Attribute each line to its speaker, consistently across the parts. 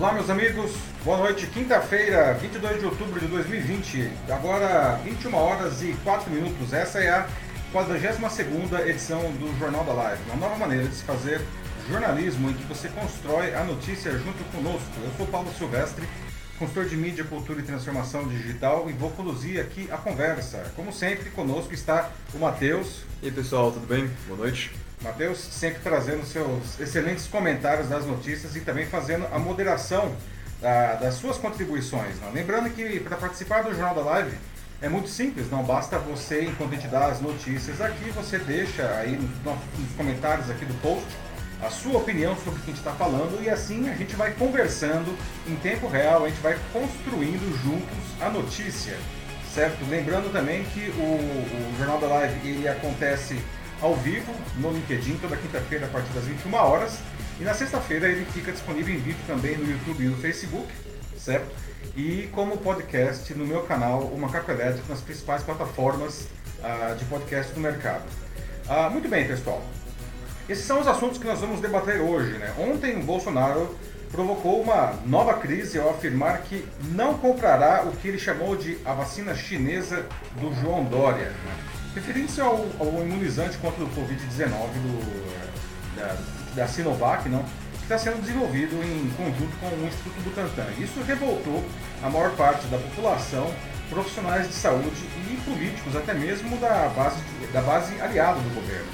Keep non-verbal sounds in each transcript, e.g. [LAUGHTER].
Speaker 1: Olá, meus amigos. Boa noite. Quinta-feira, 22 de outubro de 2020. Agora, 21 horas e 4 minutos. Essa é a 42 edição do Jornal da Live. Uma nova maneira de se fazer jornalismo em que você constrói a notícia junto conosco. Eu sou Paulo Silvestre, consultor de mídia, cultura e transformação digital e vou conduzir aqui a conversa. Como sempre, conosco está o Matheus.
Speaker 2: E aí, pessoal, tudo bem? Boa noite.
Speaker 1: Matheus, sempre trazendo seus excelentes comentários das notícias e também fazendo a moderação da, das suas contribuições. Não? Lembrando que para participar do Jornal da Live é muito simples, não basta você, enquanto a gente dá as notícias aqui, você deixa aí nos comentários aqui do post a sua opinião sobre o que a gente está falando e assim a gente vai conversando em tempo real, a gente vai construindo juntos a notícia, certo? Lembrando também que o, o Jornal da Live ele acontece ao vivo no LinkedIn toda quinta-feira a partir das 21 horas. E na sexta-feira ele fica disponível em vídeo também no YouTube e no Facebook, certo? E como podcast no meu canal, o Macaco Elétrico, nas principais plataformas uh, de podcast do mercado. Uh, muito bem, pessoal. Esses são os assuntos que nós vamos debater hoje. Né? Ontem o Bolsonaro provocou uma nova crise ao afirmar que não comprará o que ele chamou de a vacina chinesa do João Dória. Né? Referindo-se ao, ao, imunizante contra o Covid-19 da, da Sinovac, não, que está sendo desenvolvido em conjunto com o Instituto Butantan. Isso revoltou a maior parte da população, profissionais de saúde e políticos, até mesmo da base, da base aliada do governo.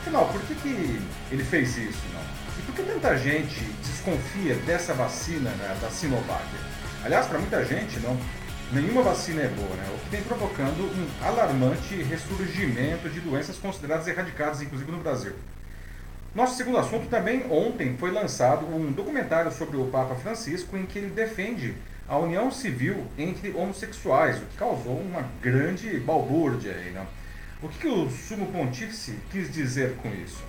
Speaker 1: Afinal, por que, que ele fez isso? Não? E por que tanta gente desconfia dessa vacina né, da Sinovac? Aliás, para muita gente, não, nenhuma vacina é boa, né? o que vem provocando um alarmante ressurgimento de doenças consideradas erradicadas, inclusive no Brasil. Nosso segundo assunto também ontem foi lançado um documentário sobre o Papa Francisco em que ele defende a união civil entre homossexuais, o que causou uma grande balbúrdia aí, né? O que, que o sumo pontífice quis dizer com isso?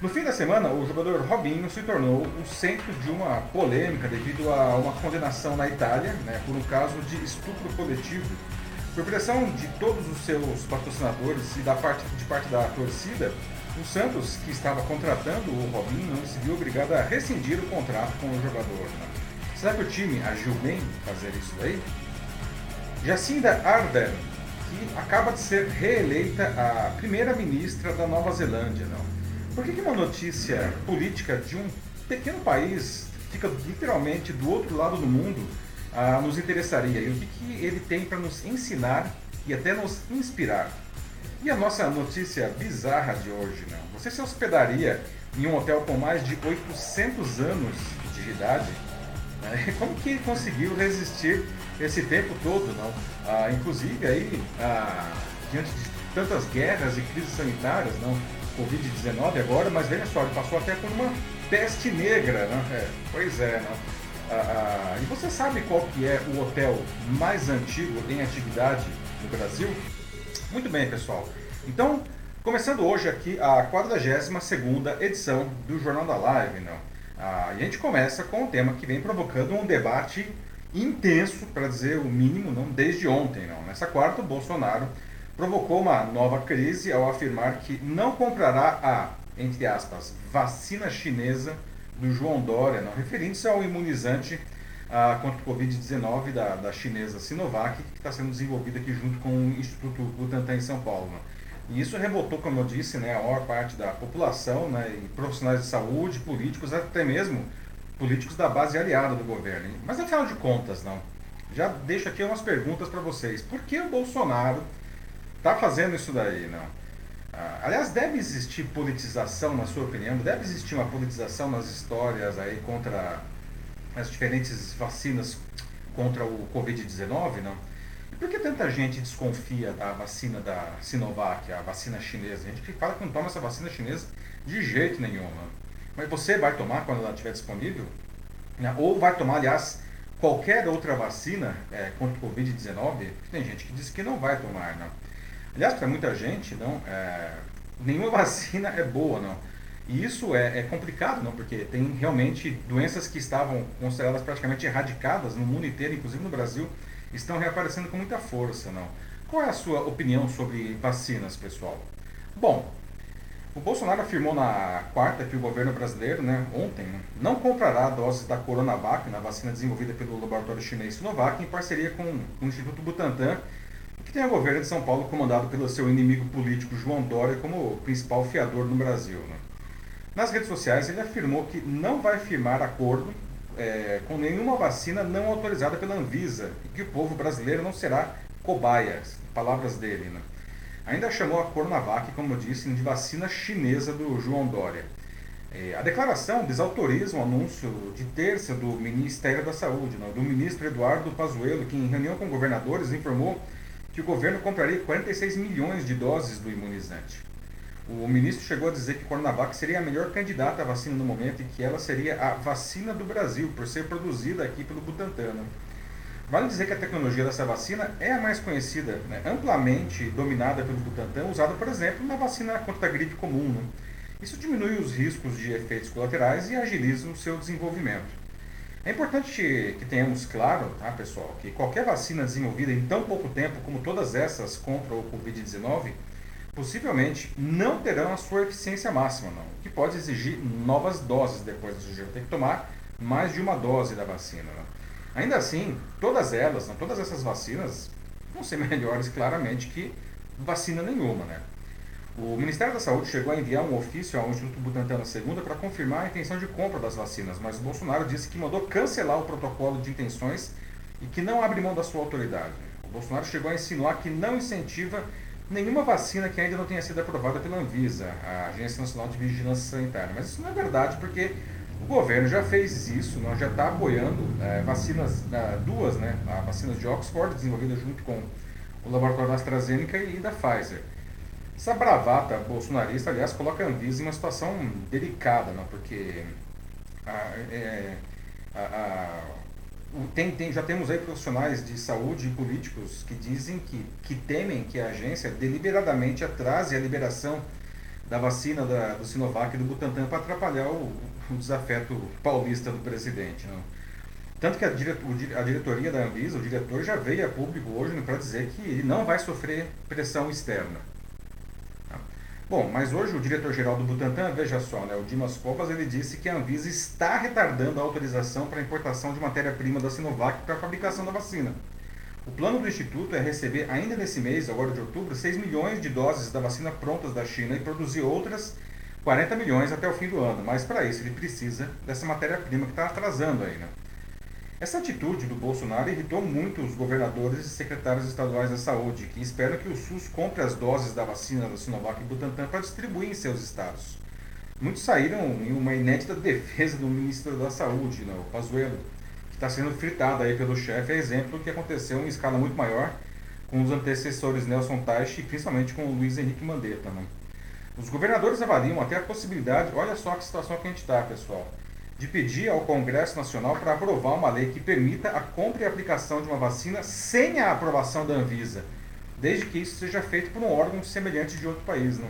Speaker 1: No fim da semana, o jogador Robinho se tornou o centro de uma polêmica devido a uma condenação na Itália né, por um caso de estupro coletivo. Por pressão de todos os seus patrocinadores e da parte, de parte da torcida, o Santos, que estava contratando o Robinho, não se viu obrigado a rescindir o contrato com o jogador. Né? Será que o time agiu bem fazer isso daí? Jacinda Ardern, que acaba de ser reeleita a primeira-ministra da Nova Zelândia, não? Por que, que uma notícia política de um pequeno país fica literalmente do outro lado do mundo ah, nos interessaria? E o que, que ele tem para nos ensinar e até nos inspirar? E a nossa notícia bizarra de hoje, não? Você se hospedaria em um hotel com mais de 800 anos de idade? Né? Como que ele conseguiu resistir esse tempo todo, não? Ah, inclusive aí, ah, diante de tantas guerras e crises sanitárias, não? Covid-19 agora, mas veja só, ele passou até por uma peste negra, né? É, pois é, né? Ah, ah, e você sabe qual que é o hotel mais antigo em atividade no Brasil? Muito bem, pessoal. Então, começando hoje aqui a 42ª edição do Jornal da Live, não? Ah, a gente começa com um tema que vem provocando um debate intenso, para dizer o mínimo, não desde ontem, não. Nessa quarta, o Bolsonaro provocou uma nova crise ao afirmar que não comprará a, entre aspas, vacina chinesa do João Dória, não referindo-se ao imunizante ah, contra o Covid-19 da, da chinesa Sinovac, que está sendo desenvolvido aqui junto com o Instituto Butantan em São Paulo. Né? E isso revoltou, como eu disse, né, a maior parte da população, né, e profissionais de saúde, políticos, até mesmo políticos da base aliada do governo. Mas afinal de contas, não. Já deixo aqui umas perguntas para vocês. Por que o Bolsonaro está fazendo isso daí, não. Ah, aliás, deve existir politização, na sua opinião? Deve existir uma politização nas histórias aí contra as diferentes vacinas contra o Covid-19, não? E por que tanta gente desconfia da vacina da Sinovac, a vacina chinesa? A gente fala que não toma essa vacina chinesa de jeito nenhum. Mas você vai tomar quando ela estiver disponível? Né? Ou vai tomar, aliás, qualquer outra vacina é, contra o Covid-19? Tem gente que diz que não vai tomar, não. Aliás, para muita gente, não, é, nenhuma [LAUGHS] vacina é boa, não. E isso é, é, complicado, não, porque tem realmente doenças que estavam consideradas praticamente erradicadas no mundo inteiro, inclusive no Brasil, estão reaparecendo com muita força, não. Qual é a sua opinião sobre vacinas, pessoal? Bom, O Bolsonaro afirmou na quarta que o governo brasileiro, né, ontem, não comprará doses da Coronavac, na vacina desenvolvida pelo laboratório chinês Sinovac, em parceria com o Instituto Butantan, que tem o governo de São Paulo comandado pelo seu inimigo político João Dória como principal fiador no Brasil. Né. Nas redes sociais, ele afirmou que não vai firmar acordo é, com nenhuma vacina não autorizada pela Anvisa e que o povo brasileiro não será cobaia, palavras dele. Né. Ainda chamou a Coronavac, como eu disse, de vacina chinesa do João Dória. É, a declaração desautoriza o anúncio de terça do Ministério da Saúde, não, do ministro Eduardo Pazuello, que em reunião com governadores informou que o governo compraria 46 milhões de doses do imunizante. O ministro chegou a dizer que Coronavac seria a melhor candidata à vacina no momento e que ela seria a vacina do Brasil, por ser produzida aqui pelo Butantan. Vale dizer que a tecnologia dessa vacina é a mais conhecida, né? amplamente dominada pelo Butantan, usada, por exemplo, na vacina contra a gripe comum. Né? Isso diminui os riscos de efeitos colaterais e agiliza o seu desenvolvimento. É importante que tenhamos claro, tá, pessoal, que qualquer vacina desenvolvida em tão pouco tempo como todas essas contra o Covid-19 possivelmente não terão a sua eficiência máxima, não, que pode exigir novas doses depois do sujeito ter que tomar mais de uma dose da vacina. Não. Ainda assim, todas elas, não, todas essas vacinas vão ser [LAUGHS] melhores claramente que vacina nenhuma. Né? O Ministério da Saúde chegou a enviar um ofício ao Instituto Butantan na segunda para confirmar a intenção de compra das vacinas, mas o Bolsonaro disse que mandou cancelar o protocolo de intenções e que não abre mão da sua autoridade. O Bolsonaro chegou a insinuar que não incentiva nenhuma vacina que ainda não tenha sido aprovada pela Anvisa, a Agência Nacional de Vigilância Sanitária. Mas isso não é verdade, porque o governo já fez isso, nós já está apoiando é, vacinas, é, duas, né, vacinas de Oxford, desenvolvida junto com o laboratório da AstraZeneca e da Pfizer. Essa bravata bolsonarista, aliás, coloca a Anvisa em uma situação delicada, não? porque a, é, a, a tem, tem, já temos aí profissionais de saúde e políticos que dizem que, que temem que a agência deliberadamente atrase a liberação da vacina da, do Sinovac e do Butantan para atrapalhar o, o desafeto paulista do presidente. Não? Tanto que a, a diretoria da Anvisa, o diretor, já veio a público hoje para dizer que ele não vai sofrer pressão externa. Bom, mas hoje o diretor-geral do Butantan, veja só, né, o Dimas Covas, ele disse que a Anvisa está retardando a autorização para a importação de matéria-prima da Sinovac para a fabricação da vacina. O plano do Instituto é receber ainda nesse mês, agora de outubro, 6 milhões de doses da vacina prontas da China e produzir outras 40 milhões até o fim do ano. Mas para isso ele precisa dessa matéria-prima que está atrasando aí, né? Essa atitude do Bolsonaro irritou muito os governadores e secretários estaduais da saúde, que esperam que o SUS compre as doses da vacina da Sinovac e Butantan para distribuir em seus estados. Muitos saíram em uma inédita defesa do ministro da Saúde, né, o Pazuello, que está sendo fritado aí pelo chefe, é exemplo do que aconteceu em escala muito maior com os antecessores Nelson Teich e principalmente com o Luiz Henrique Mandetta. Né. Os governadores avaliam até a possibilidade, olha só que situação que a gente está, pessoal, de pedir ao Congresso Nacional para aprovar uma lei que permita a compra e aplicação de uma vacina sem a aprovação da Anvisa, desde que isso seja feito por um órgão semelhante de outro país. Né?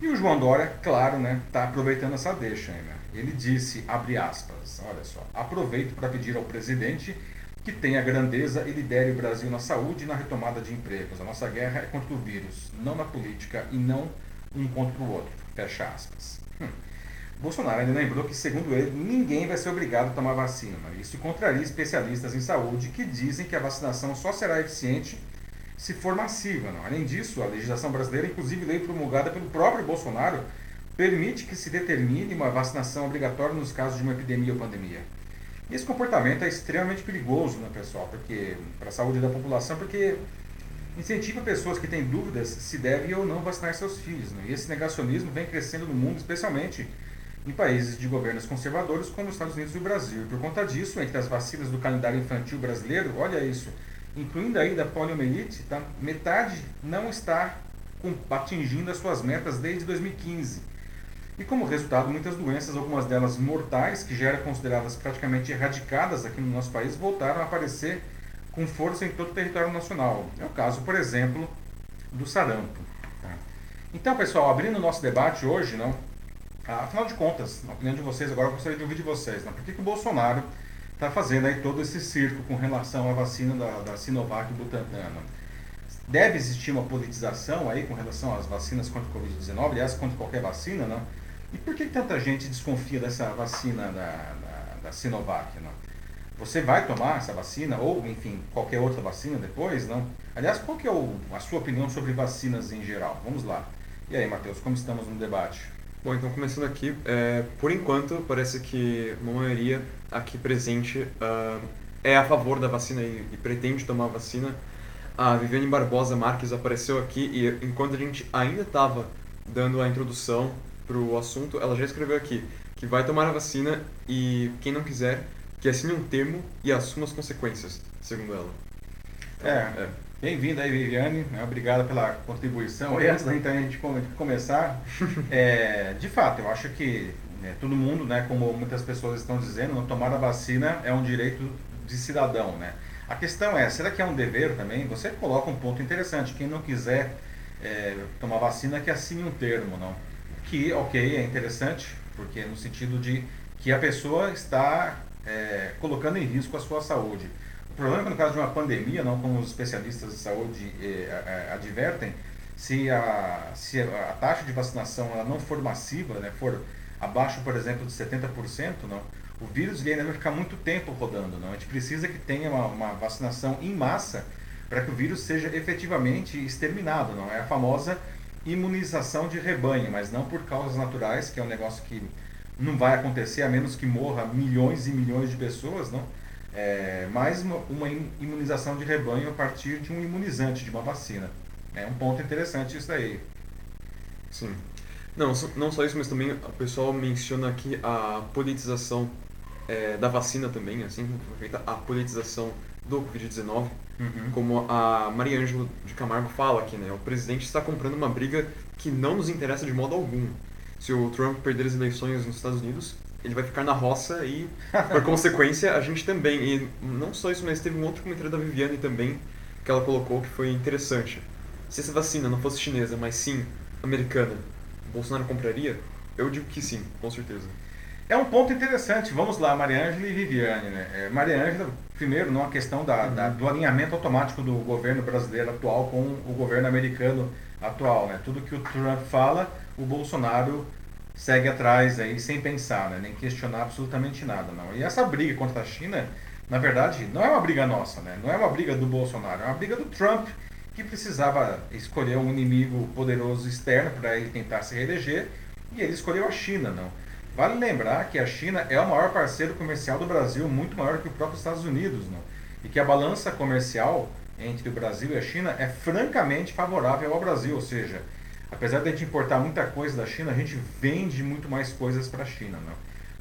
Speaker 1: E o João Dória, claro, está né, tá aproveitando essa deixa. Né? Ele disse, abre aspas, olha só, aproveito para pedir ao presidente que tenha grandeza e lidere o Brasil na saúde e na retomada de empregos. A nossa guerra é contra o vírus, não na política e não um contra o outro. Fecha aspas. Hum. Bolsonaro ainda lembrou que, segundo ele, ninguém vai ser obrigado a tomar vacina. Isso contraria especialistas em saúde que dizem que a vacinação só será eficiente se for massiva. Não? Além disso, a legislação brasileira, inclusive lei promulgada pelo próprio Bolsonaro, permite que se determine uma vacinação obrigatória nos casos de uma epidemia ou pandemia. Esse comportamento é extremamente perigoso, né, pessoal, porque para a saúde da população, porque incentiva pessoas que têm dúvidas se devem ou não vacinar seus filhos. Né? E esse negacionismo vem crescendo no mundo, especialmente em países de governos conservadores como os Estados Unidos e o Brasil. E por conta disso, entre as vacinas do calendário infantil brasileiro, olha isso, incluindo aí da poliomielite, tá? metade não está atingindo as suas metas desde 2015. E como resultado, muitas doenças, algumas delas mortais, que já eram consideradas praticamente erradicadas aqui no nosso país, voltaram a aparecer com força em todo o território nacional. É o caso, por exemplo, do sarampo. Tá? Então, pessoal, abrindo o nosso debate hoje, não, Afinal de contas, na opinião de vocês, agora eu gostaria de ouvir de vocês, né? por que, que o Bolsonaro está fazendo aí todo esse circo com relação à vacina da, da Sinovac e Butantan? deve existir uma politização aí com relação às vacinas contra o Covid-19, aliás, contra qualquer vacina, não? E por que tanta gente desconfia dessa vacina da, da, da Sinovac, não? Você vai tomar essa vacina ou, enfim, qualquer outra vacina depois, não? Aliás, qual que é o, a sua opinião sobre vacinas em geral? Vamos lá. E aí, Matheus, como estamos no debate?
Speaker 2: Bom, então começando aqui, é, por enquanto parece que uma maioria aqui presente uh, é a favor da vacina e, e pretende tomar a vacina a Viviane Barbosa Marques apareceu aqui e enquanto a gente ainda estava dando a introdução para o assunto, ela já escreveu aqui que vai tomar a vacina e quem não quiser, que assine um termo e assuma as consequências, segundo ela.
Speaker 1: Então, é, é. Bem-vinda aí, Viviane. Né? Obrigado pela contribuição. E antes da gente começar, [LAUGHS] é, de fato, eu acho que né, todo mundo, né, como muitas pessoas estão dizendo, tomar a vacina é um direito de cidadão, né? A questão é, será que é um dever também? Você coloca um ponto interessante. Quem não quiser é, tomar vacina, que assine um termo, não? Que, ok, é interessante, porque no sentido de que a pessoa está é, colocando em risco a sua saúde. O problema é que no caso de uma pandemia, não como os especialistas de saúde é, advertem, se a, se a taxa de vacinação ela não for massiva, né, for abaixo, por exemplo, de 70%, não, o vírus ainda vai ficar muito tempo rodando. Não? A gente precisa que tenha uma, uma vacinação em massa para que o vírus seja efetivamente exterminado. Não? É a famosa imunização de rebanho, mas não por causas naturais, que é um negócio que não vai acontecer a menos que morra milhões e milhões de pessoas, não? É, mas uma, uma imunização de rebanho a partir de um imunizante, de uma vacina. É um ponto interessante isso aí.
Speaker 2: Sim. Não, não só isso, mas também o pessoal menciona aqui a politização é, da vacina também, assim como foi feita a politização do Covid-19, uhum. como a Maria Ângela de Camargo fala aqui, né? O presidente está comprando uma briga que não nos interessa de modo algum. Se o Trump perder as eleições nos Estados Unidos, ele vai ficar na roça e, por consequência, a gente também. E não só isso, mas teve um outro comentário da Viviane também que ela colocou que foi interessante. Se essa vacina não fosse chinesa, mas sim americana, Bolsonaro compraria? Eu digo que sim, com certeza.
Speaker 1: É um ponto interessante. Vamos lá, Mariângela e Viviane. Né? É, Mariângela, primeiro, não a questão da, uhum. da, do alinhamento automático do governo brasileiro atual com o governo americano atual. Né? Tudo que o Trump fala, o Bolsonaro segue atrás aí sem pensar, né? nem questionar absolutamente nada. não. E essa briga contra a China, na verdade, não é uma briga nossa, né? não é uma briga do Bolsonaro, é uma briga do Trump que precisava escolher um inimigo poderoso externo para ele tentar se reeleger e ele escolheu a China. não. Vale lembrar que a China é o maior parceiro comercial do Brasil, muito maior que o próprio Estados Unidos, né? e que a balança comercial entre o Brasil e a China é francamente favorável ao Brasil, ou seja, apesar de a gente importar muita coisa da China, a gente vende muito mais coisas para a China. Né?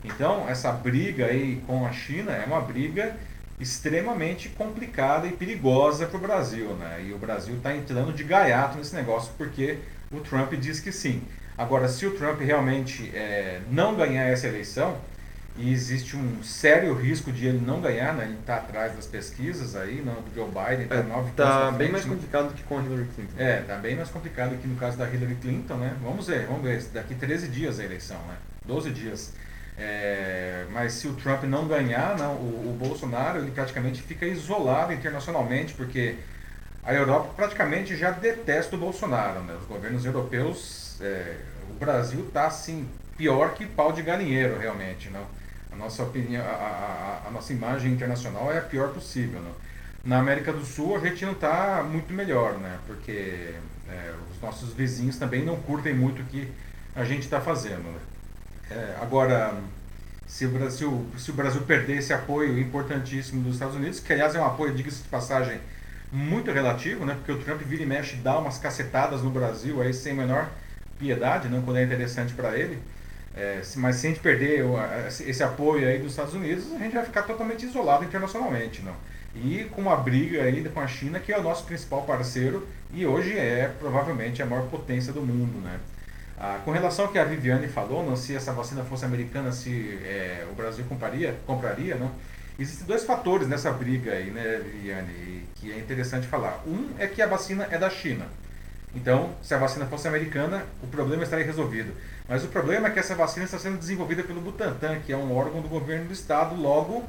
Speaker 1: Então, essa briga aí com a China é uma briga extremamente complicada e perigosa para o Brasil. Né? E o Brasil está entrando de gaiato nesse negócio porque o Trump diz que sim. Agora, se o Trump realmente é, não ganhar essa eleição, e existe um sério risco de ele não ganhar, né? ele está atrás das pesquisas aí, não, do Joe Biden,
Speaker 2: está é, nove Está bem mais complicado do que com a Hillary Clinton.
Speaker 1: É, está bem mais complicado que no caso da Hillary Clinton, né? Vamos ver, vamos ver, daqui 13 dias a eleição, né? 12 dias. É, mas se o Trump não ganhar, não, o, o Bolsonaro ele praticamente fica isolado internacionalmente, porque a Europa praticamente já detesta o Bolsonaro. Né? Os governos europeus é, o Brasil está assim pior que pau de galinheiro realmente, não? Nossa opinião, a, a, a nossa imagem internacional é a pior possível, não? Na América do Sul a gente não está muito melhor, né? Porque é, os nossos vizinhos também não curtem muito o que a gente está fazendo. Né? É, agora, se o, Brasil, se o Brasil perder esse apoio importantíssimo dos Estados Unidos, que aliás é um apoio, diga-se de passagem, muito relativo, né? Porque o Trump vira e mexe dá umas cacetadas no Brasil aí sem menor piedade, não quando é interessante para ele. É, mas se a gente perder esse apoio aí dos Estados Unidos, a gente vai ficar totalmente isolado internacionalmente, não? E com uma briga ainda com a China, que é o nosso principal parceiro e hoje é provavelmente a maior potência do mundo, né? Ah, com relação ao que a Viviane falou, não, se essa vacina fosse americana, se é, o Brasil compraria, compraria, não? Existem dois fatores nessa briga aí, né, Viviane, que é interessante falar. Um é que a vacina é da China. Então, se a vacina fosse americana, o problema estaria resolvido. Mas o problema é que essa vacina está sendo desenvolvida pelo Butantan, que é um órgão do governo do estado, logo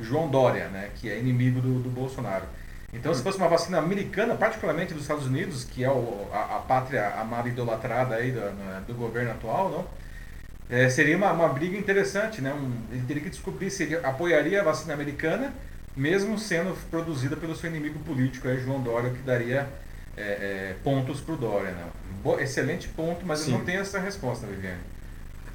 Speaker 1: João Dória, né, que é inimigo do, do Bolsonaro. Então, se fosse uma vacina americana, particularmente dos Estados Unidos, que é o, a, a, pátria amada e idolatrada aí do, do governo atual, não? É, seria uma, uma briga interessante, né? Um, ele teria que descobrir se ele apoiaria a vacina americana, mesmo sendo produzida pelo seu inimigo político, aí, João Dória, que daria é, é, pontos para o Dória. Né? Bo excelente ponto, mas Sim. eu não tenho essa resposta, Viviane.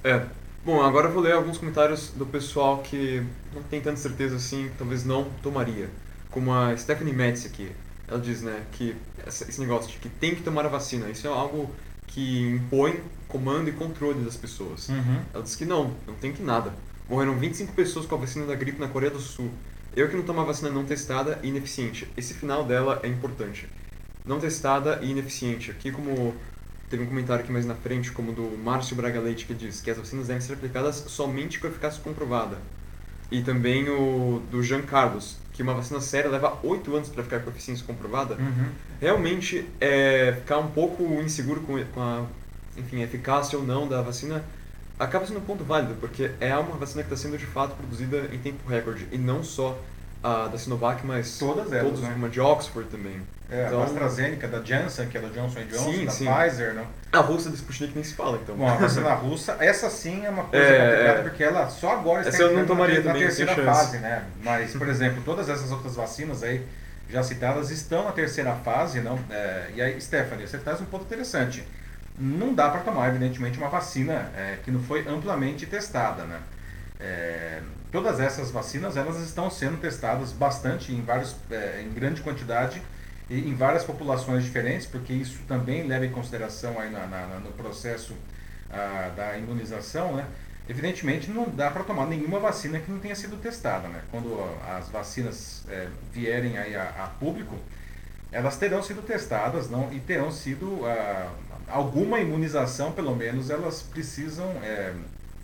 Speaker 2: É. Bom, agora eu vou ler alguns comentários do pessoal que não tem tanta certeza assim, talvez não tomaria como a Stephanie Metz aqui. Ela diz, né, que esse negócio de que tem que tomar a vacina, isso é algo que impõe comando e controle das pessoas. Uhum. Ela diz que não, não tem que nada. Morreram 25 pessoas com a vacina da gripe na Coreia do Sul. Eu que não tomo a vacina não testada e ineficiente. Esse final dela é importante. Não testada e ineficiente. Aqui como teve um comentário aqui mais na frente, como do Márcio Braga Leite, que diz que as vacinas devem ser aplicadas somente com eficácia comprovada. E também o do Jean Carlos, que uma vacina séria leva 8 anos para ficar com eficiência comprovada, uhum. realmente é, ficar um pouco inseguro com, com a enfim, eficácia ou não da vacina acaba sendo um ponto válido, porque é uma vacina que está sendo de fato produzida em tempo recorde, e não só a da Sinovac, mas
Speaker 1: todas elas,
Speaker 2: todas,
Speaker 1: né?
Speaker 2: uma de Oxford também.
Speaker 1: É, então, a AstraZeneca, da Janssen, que é da Johnson Johnson, sim, da sim. Pfizer, né?
Speaker 2: A russa da Sputnik nem se fala, então.
Speaker 1: Bom, a vacina [LAUGHS] russa, essa sim é uma coisa é, complicada, é. porque ela só agora
Speaker 2: está entrando na, na
Speaker 1: terceira fase, né? Mas, por exemplo, todas essas outras vacinas aí, já citadas, estão na terceira fase, não? É, e aí, Stephanie, você traz um ponto interessante. Não dá para tomar, evidentemente, uma vacina é, que não foi amplamente testada, né? É, todas essas vacinas, elas estão sendo testadas bastante, em, vários, é, em grande quantidade, e em várias populações diferentes, porque isso também leva em consideração aí na, na no processo ah, da imunização, né? Evidentemente não dá para tomar nenhuma vacina que não tenha sido testada, né? Quando as vacinas é, vierem aí a, a, público, elas terão sido testadas, não? E terão sido ah, alguma imunização, pelo menos, elas precisam é,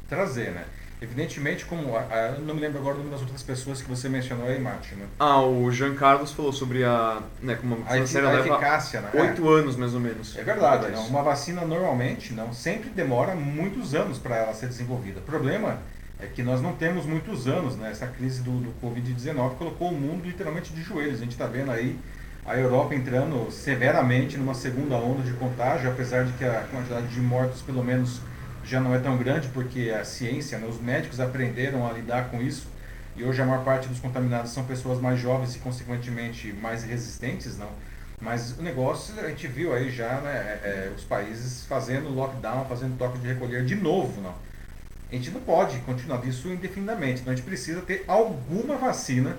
Speaker 1: trazer, né? Evidentemente, como. A, a, não me lembro agora o nome das outras pessoas que você mencionou aí, Mate. Né?
Speaker 2: Ah, o Jean Carlos falou sobre a. Né, como
Speaker 1: a, efic a eficácia, né?
Speaker 2: Oito é. anos, mais ou menos.
Speaker 1: É verdade. Não, uma vacina normalmente não sempre demora muitos anos para ela ser desenvolvida. O problema é que nós não temos muitos anos, né? Essa crise do, do Covid-19 colocou o mundo literalmente de joelhos. A gente está vendo aí a Europa entrando severamente numa segunda onda de contágio, apesar de que a quantidade de mortos, pelo menos já não é tão grande porque a ciência, né, os médicos aprenderam a lidar com isso e hoje a maior parte dos contaminados são pessoas mais jovens e consequentemente mais resistentes, não. Mas o negócio a gente viu aí já né, é, é, os países fazendo lockdown, fazendo toque de recolher de novo, não. A gente não pode continuar isso indefinidamente, então a gente precisa ter alguma vacina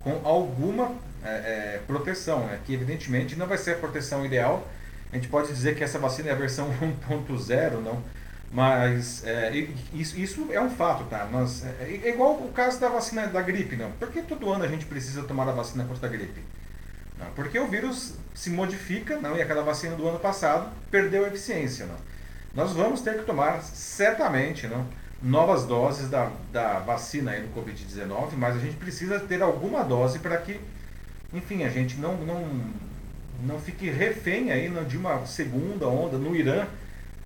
Speaker 1: com alguma é, é proteção, né, que evidentemente não vai ser a proteção ideal. A gente pode dizer que essa vacina é a versão [LAUGHS] 1.0, não mas é, isso, isso é um fato, tá? Nós, é, é, igual o caso da vacina da gripe, não. Por que todo ano a gente precisa tomar a vacina contra a gripe? Não, porque o vírus se modifica, não, e aquela vacina do ano passado perdeu a eficiência, não. Nós vamos ter que tomar certamente, não, novas doses da, da vacina aí do Covid-19, mas a gente precisa ter alguma dose para que, enfim, a gente não, não, não fique refém aí não, de uma segunda onda no Irã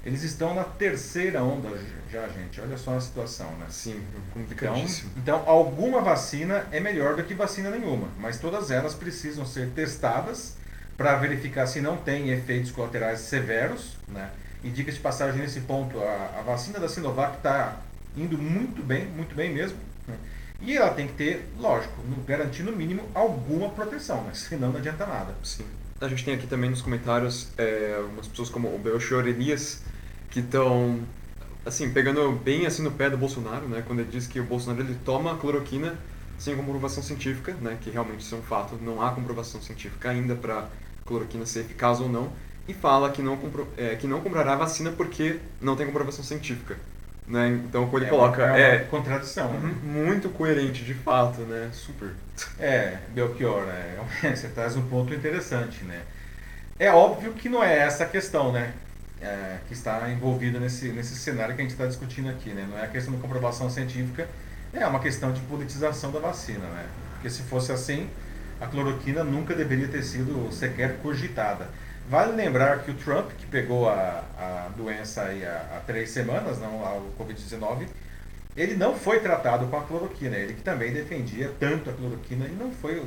Speaker 1: eles estão na terceira onda já, gente. Olha só a situação, né?
Speaker 2: Sim, complicadíssimo.
Speaker 1: Então, então, alguma vacina é melhor do que vacina nenhuma, mas todas elas precisam ser testadas para verificar se não tem efeitos colaterais severos, né? E dica de passagem nesse ponto, a, a vacina da Sinovac está indo muito bem, muito bem mesmo. Né? E ela tem que ter, lógico, garantir no mínimo alguma proteção, né? [LAUGHS] senão não adianta nada.
Speaker 2: Sim. A gente tem aqui também nos comentários é, pessoas como o Belchior Elias, que estão assim pegando bem assim no pé do Bolsonaro, né? Quando ele diz que o Bolsonaro ele toma cloroquina sem comprovação científica, né? Que realmente isso é um fato, não há comprovação científica ainda para cloroquina ser eficaz ou não, e fala que não compro, é, que não comprará vacina porque não tem comprovação científica. Né? Então, quando ele é coloca.
Speaker 1: Uma, é uma contradição. Né?
Speaker 2: Muito coerente, de fato, né? Super.
Speaker 1: É, Belchior, né? [LAUGHS] Você traz um ponto interessante, né? É óbvio que não é essa a questão, né? é, que está envolvida nesse, nesse cenário que a gente está discutindo aqui. Né? Não é a questão da comprovação científica, é uma questão de politização da vacina. Né? Porque se fosse assim, a cloroquina nunca deveria ter sido sequer cogitada. Vale lembrar que o Trump, que pegou a, a doença aí há, há três semanas, não, o Covid-19, ele não foi tratado com a cloroquina. Ele que também defendia tanto a cloroquina e não foi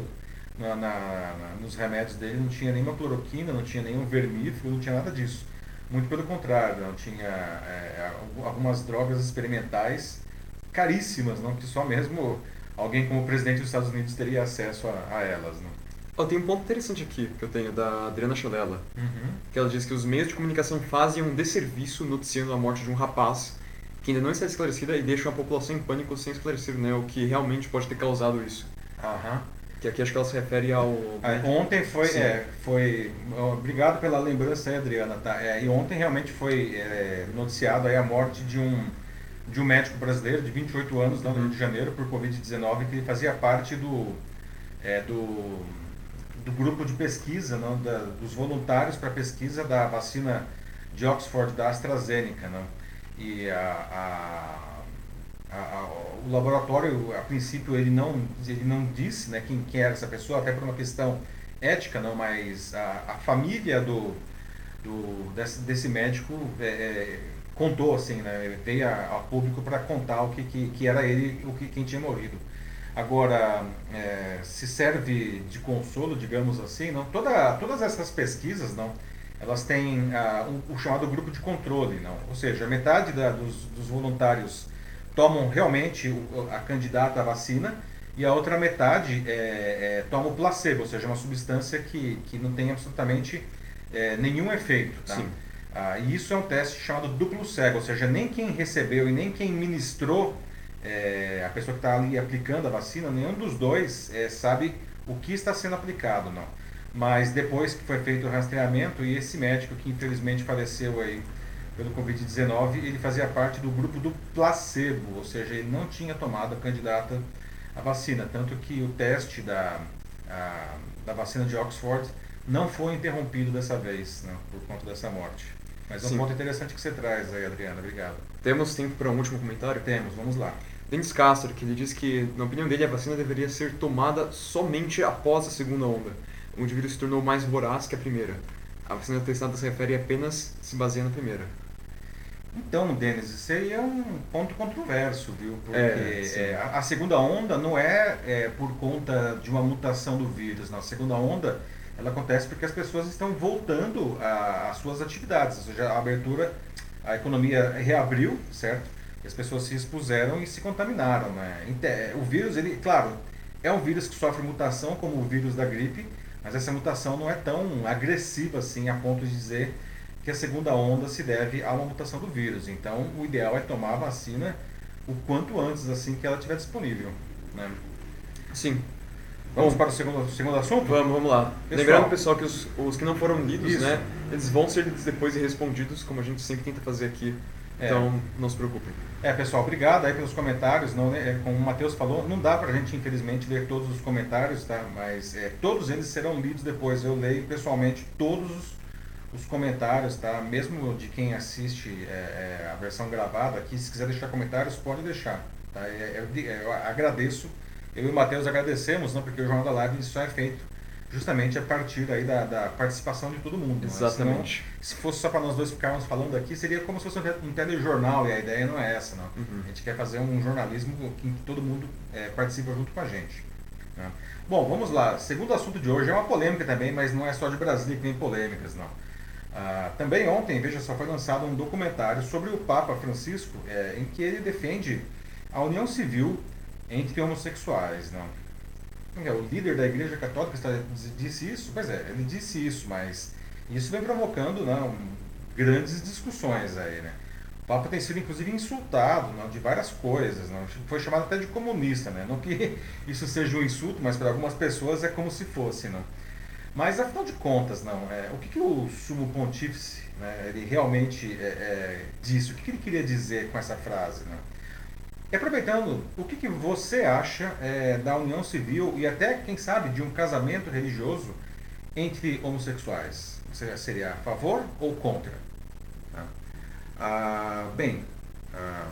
Speaker 1: na, na, nos remédios dele não tinha nenhuma cloroquina, não tinha nenhum vermífugo, não tinha nada disso. Muito pelo contrário, não tinha é, algumas drogas experimentais caríssimas, não que só mesmo alguém como o presidente dos Estados Unidos teria acesso a, a elas. Não?
Speaker 2: Oh, tem um ponto interessante aqui que eu tenho da Adriana Chanella, uhum. que ela diz que os meios de comunicação fazem um desserviço noticiando a morte de um rapaz que ainda não está esclarecida e deixam a população em pânico sem esclarecer né, o que realmente pode ter causado isso.
Speaker 1: Uhum.
Speaker 2: Que aqui acho que ela se refere ao.
Speaker 1: Ah, ontem foi, é, foi. Obrigado pela lembrança aí, Adriana. Tá? É, e ontem realmente foi é, noticiado aí a morte de um, de um médico brasileiro de 28 anos lá no Rio de Janeiro por Covid-19, que fazia parte do, é, do, do grupo de pesquisa, não, da, dos voluntários para pesquisa da vacina de Oxford da AstraZeneca. Não? E a, a a, o laboratório, a princípio, ele não, ele não disse né, quem, quem era essa pessoa, até por uma questão ética, não, mas a, família do, do, desse, desse médico é, é, contou, assim, né, veio a público para contar o que, que, que, era ele, o que, quem tinha morrido. Agora, é, se serve de consolo, digamos assim, não, toda, todas essas pesquisas, não, elas têm ah, um, o chamado grupo de controle, não, ou seja, metade da, dos, dos voluntários tomam realmente a candidata à vacina e a outra metade é, é, toma o placebo, ou seja, uma substância que, que não tem absolutamente é, nenhum efeito. Tá? Sim. Ah, e isso é um teste chamado duplo cego, ou seja, nem quem recebeu e nem quem ministrou, é, a pessoa que está ali aplicando a vacina, nenhum dos dois é, sabe o que está sendo aplicado, não. Mas depois que foi feito o rastreamento, e esse médico que infelizmente faleceu aí pelo Covid-19, ele fazia parte do grupo do placebo, ou seja, ele não tinha tomado a candidata à vacina, tanto que o teste da, a, da vacina de Oxford não foi interrompido dessa vez, né, por conta dessa morte. Mas é um Sim. ponto interessante que você traz aí, Adriana, obrigado.
Speaker 2: Temos tempo para um último comentário?
Speaker 1: Temos, vamos lá.
Speaker 2: Denis Castro, que ele diz que, na opinião dele, a vacina deveria ser tomada somente após a segunda onda, onde o vírus se tornou mais voraz que a primeira. A vacina testada se refere apenas se baseia na primeira.
Speaker 1: Então, Denis, isso aí é um ponto controverso, viu? Porque é, é, a, a, segunda onda não é, é, por conta de uma mutação do vírus. Não. A segunda onda ela acontece porque as pessoas estão voltando às suas atividades. Ou seja, a abertura, a economia reabriu, certo? As pessoas se expuseram e se contaminaram. Né? O vírus, ele, claro, é um vírus que sofre mutação como o vírus da gripe, mas essa mutação não é tão agressiva assim a ponto de dizer que a segunda onda se deve a uma mutação do vírus. Então, o ideal é tomar a vacina o quanto antes, assim que ela estiver disponível. Né?
Speaker 2: Sim.
Speaker 1: Vamos para o segundo, segundo assunto?
Speaker 2: Vamos, vamos lá. Pessoal, Lembrando, pessoal, que os, os que não foram lidos, isso. né, eles vão ser lidos depois e respondidos, como a gente sempre tenta fazer aqui. É. Então, não se preocupem.
Speaker 1: É, pessoal, obrigado aí pelos comentários. Não, né, como o Matheus falou, não dá para a gente, infelizmente, ler todos os comentários, tá? Mas é, todos eles serão lidos depois. Eu leio pessoalmente todos os os comentários, tá? Mesmo de quem assiste é, é, a versão gravada aqui, se quiser deixar comentários, pode deixar. Tá? É, é, é, eu agradeço, eu e o Matheus agradecemos, não, porque o Jornal da Live só é feito justamente a partir aí da, da participação de todo mundo.
Speaker 2: Exatamente.
Speaker 1: Senão, se fosse só para nós dois ficarmos falando aqui, seria como se fosse um telejornal, e a ideia não é essa, não. Uhum. A gente quer fazer um jornalismo em que todo mundo é, participa junto com a gente. Né? Bom, vamos lá. Segundo assunto de hoje é uma polêmica também, mas não é só de Brasília que tem polêmicas, não. Ah, também ontem, veja só, foi lançado um documentário sobre o Papa Francisco, é, em que ele defende a união civil entre homossexuais. Não? É, o líder da Igreja Católica disse isso? Pois é, ele disse isso, mas isso vem provocando não, grandes discussões aí, né? O Papa tem sido inclusive insultado não, de várias coisas, não? foi chamado até de comunista, né? não que [LAUGHS] isso seja um insulto, mas para algumas pessoas é como se fosse. Não? Mas, afinal de contas, não, é, o que, que o sumo pontífice né, ele realmente é, é, disse? O que, que, ele queria dizer com essa frase? Né? E aproveitando, o que, que você acha é, da união civil e até, quem sabe, de um casamento religioso entre homossexuais? Você seria a favor ou contra? Tá? Ah, bem, ah,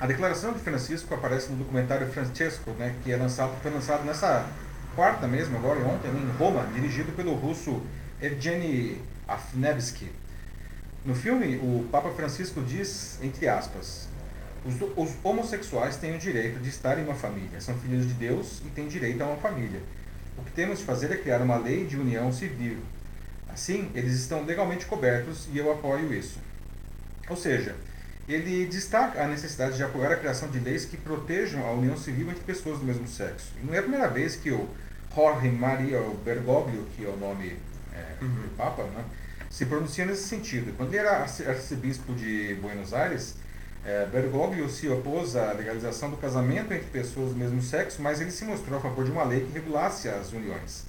Speaker 1: a declaração de Francisco aparece no documentário Francesco, né, que é lançado, foi lançado nessa quarta mesmo, agora ontem, em Roma, dirigido pelo russo Evgeny Afnevsky. No filme, o Papa Francisco diz, entre aspas, os, os, homossexuais têm o direito de estar em uma família, são filhos de Deus e têm direito a uma família. O que temos de fazer é criar uma lei de união civil. Assim, eles estão legalmente cobertos e eu apoio isso. Ou seja, ele destaca a necessidade de apoiar a criação de leis que protejam a união civil entre pessoas do mesmo sexo. E não é a primeira vez que o Jorge Maria Bergoglio, que é o nome é, uhum. do Papa, né, se pronuncia nesse sentido. Quando ele era arcebispo de Buenos Aires, é, Bergoglio se opôs à legalização do casamento entre pessoas do mesmo sexo, mas ele se mostrou a favor de uma lei que regulasse as uniões.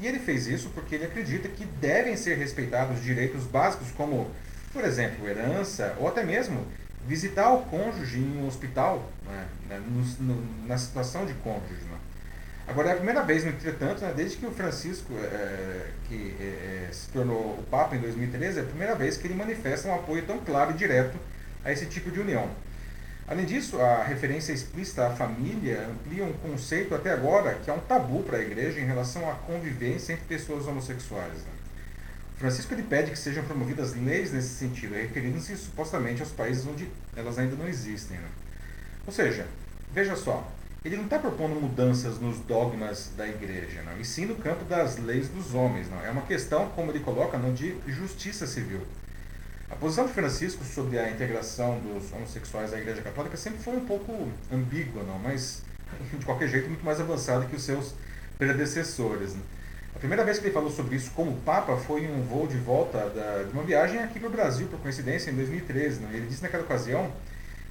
Speaker 1: E ele fez isso porque ele acredita que devem ser respeitados direitos básicos como, por exemplo, herança ou até mesmo visitar o cônjuge em um hospital, né, né no, no, na situação de cônjuge. Né. Agora é a primeira vez, no entretanto, né, desde que o Francisco, é, que é, se tornou o Papa em 2013, é a primeira vez que ele manifesta um apoio tão claro e direto a esse tipo de união. Além disso, a referência explícita à família amplia um conceito até agora que é um tabu para a igreja em relação à convivência entre pessoas homossexuais. Né? Francisco ele pede que sejam promovidas leis nesse sentido, referindo-se supostamente aos países onde elas ainda não existem. Né? Ou seja, veja só, ele não está propondo mudanças nos dogmas da igreja, não, e sim no campo das leis dos homens. Não. É uma questão, como ele coloca, não de justiça civil. A posição de Francisco sobre a integração dos homossexuais à Igreja Católica sempre foi um pouco ambígua, não, mas de qualquer jeito muito mais avançada que os seus predecessores. Né? A primeira vez que ele falou sobre isso como Papa foi em um voo de volta da, de uma viagem aqui para o Brasil, por coincidência, em 2013. Né? Ele disse naquela ocasião,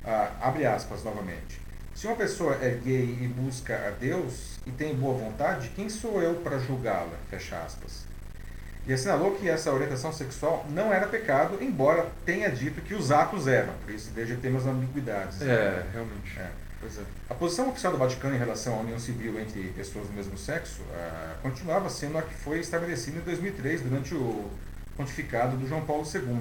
Speaker 1: ah, abre aspas novamente, se uma pessoa é gay e busca a Deus e tem boa vontade, quem sou eu para julgá-la? Fecha aspas e assinalou que essa orientação sexual não era pecado, embora tenha dito que os atos eram. Por isso, veja, temos ambiguidades.
Speaker 2: É, né? realmente. É.
Speaker 1: É. A posição oficial do Vaticano em relação à união civil entre pessoas do mesmo sexo uh, continuava sendo a que foi estabelecida em 2003, durante o pontificado do João Paulo II.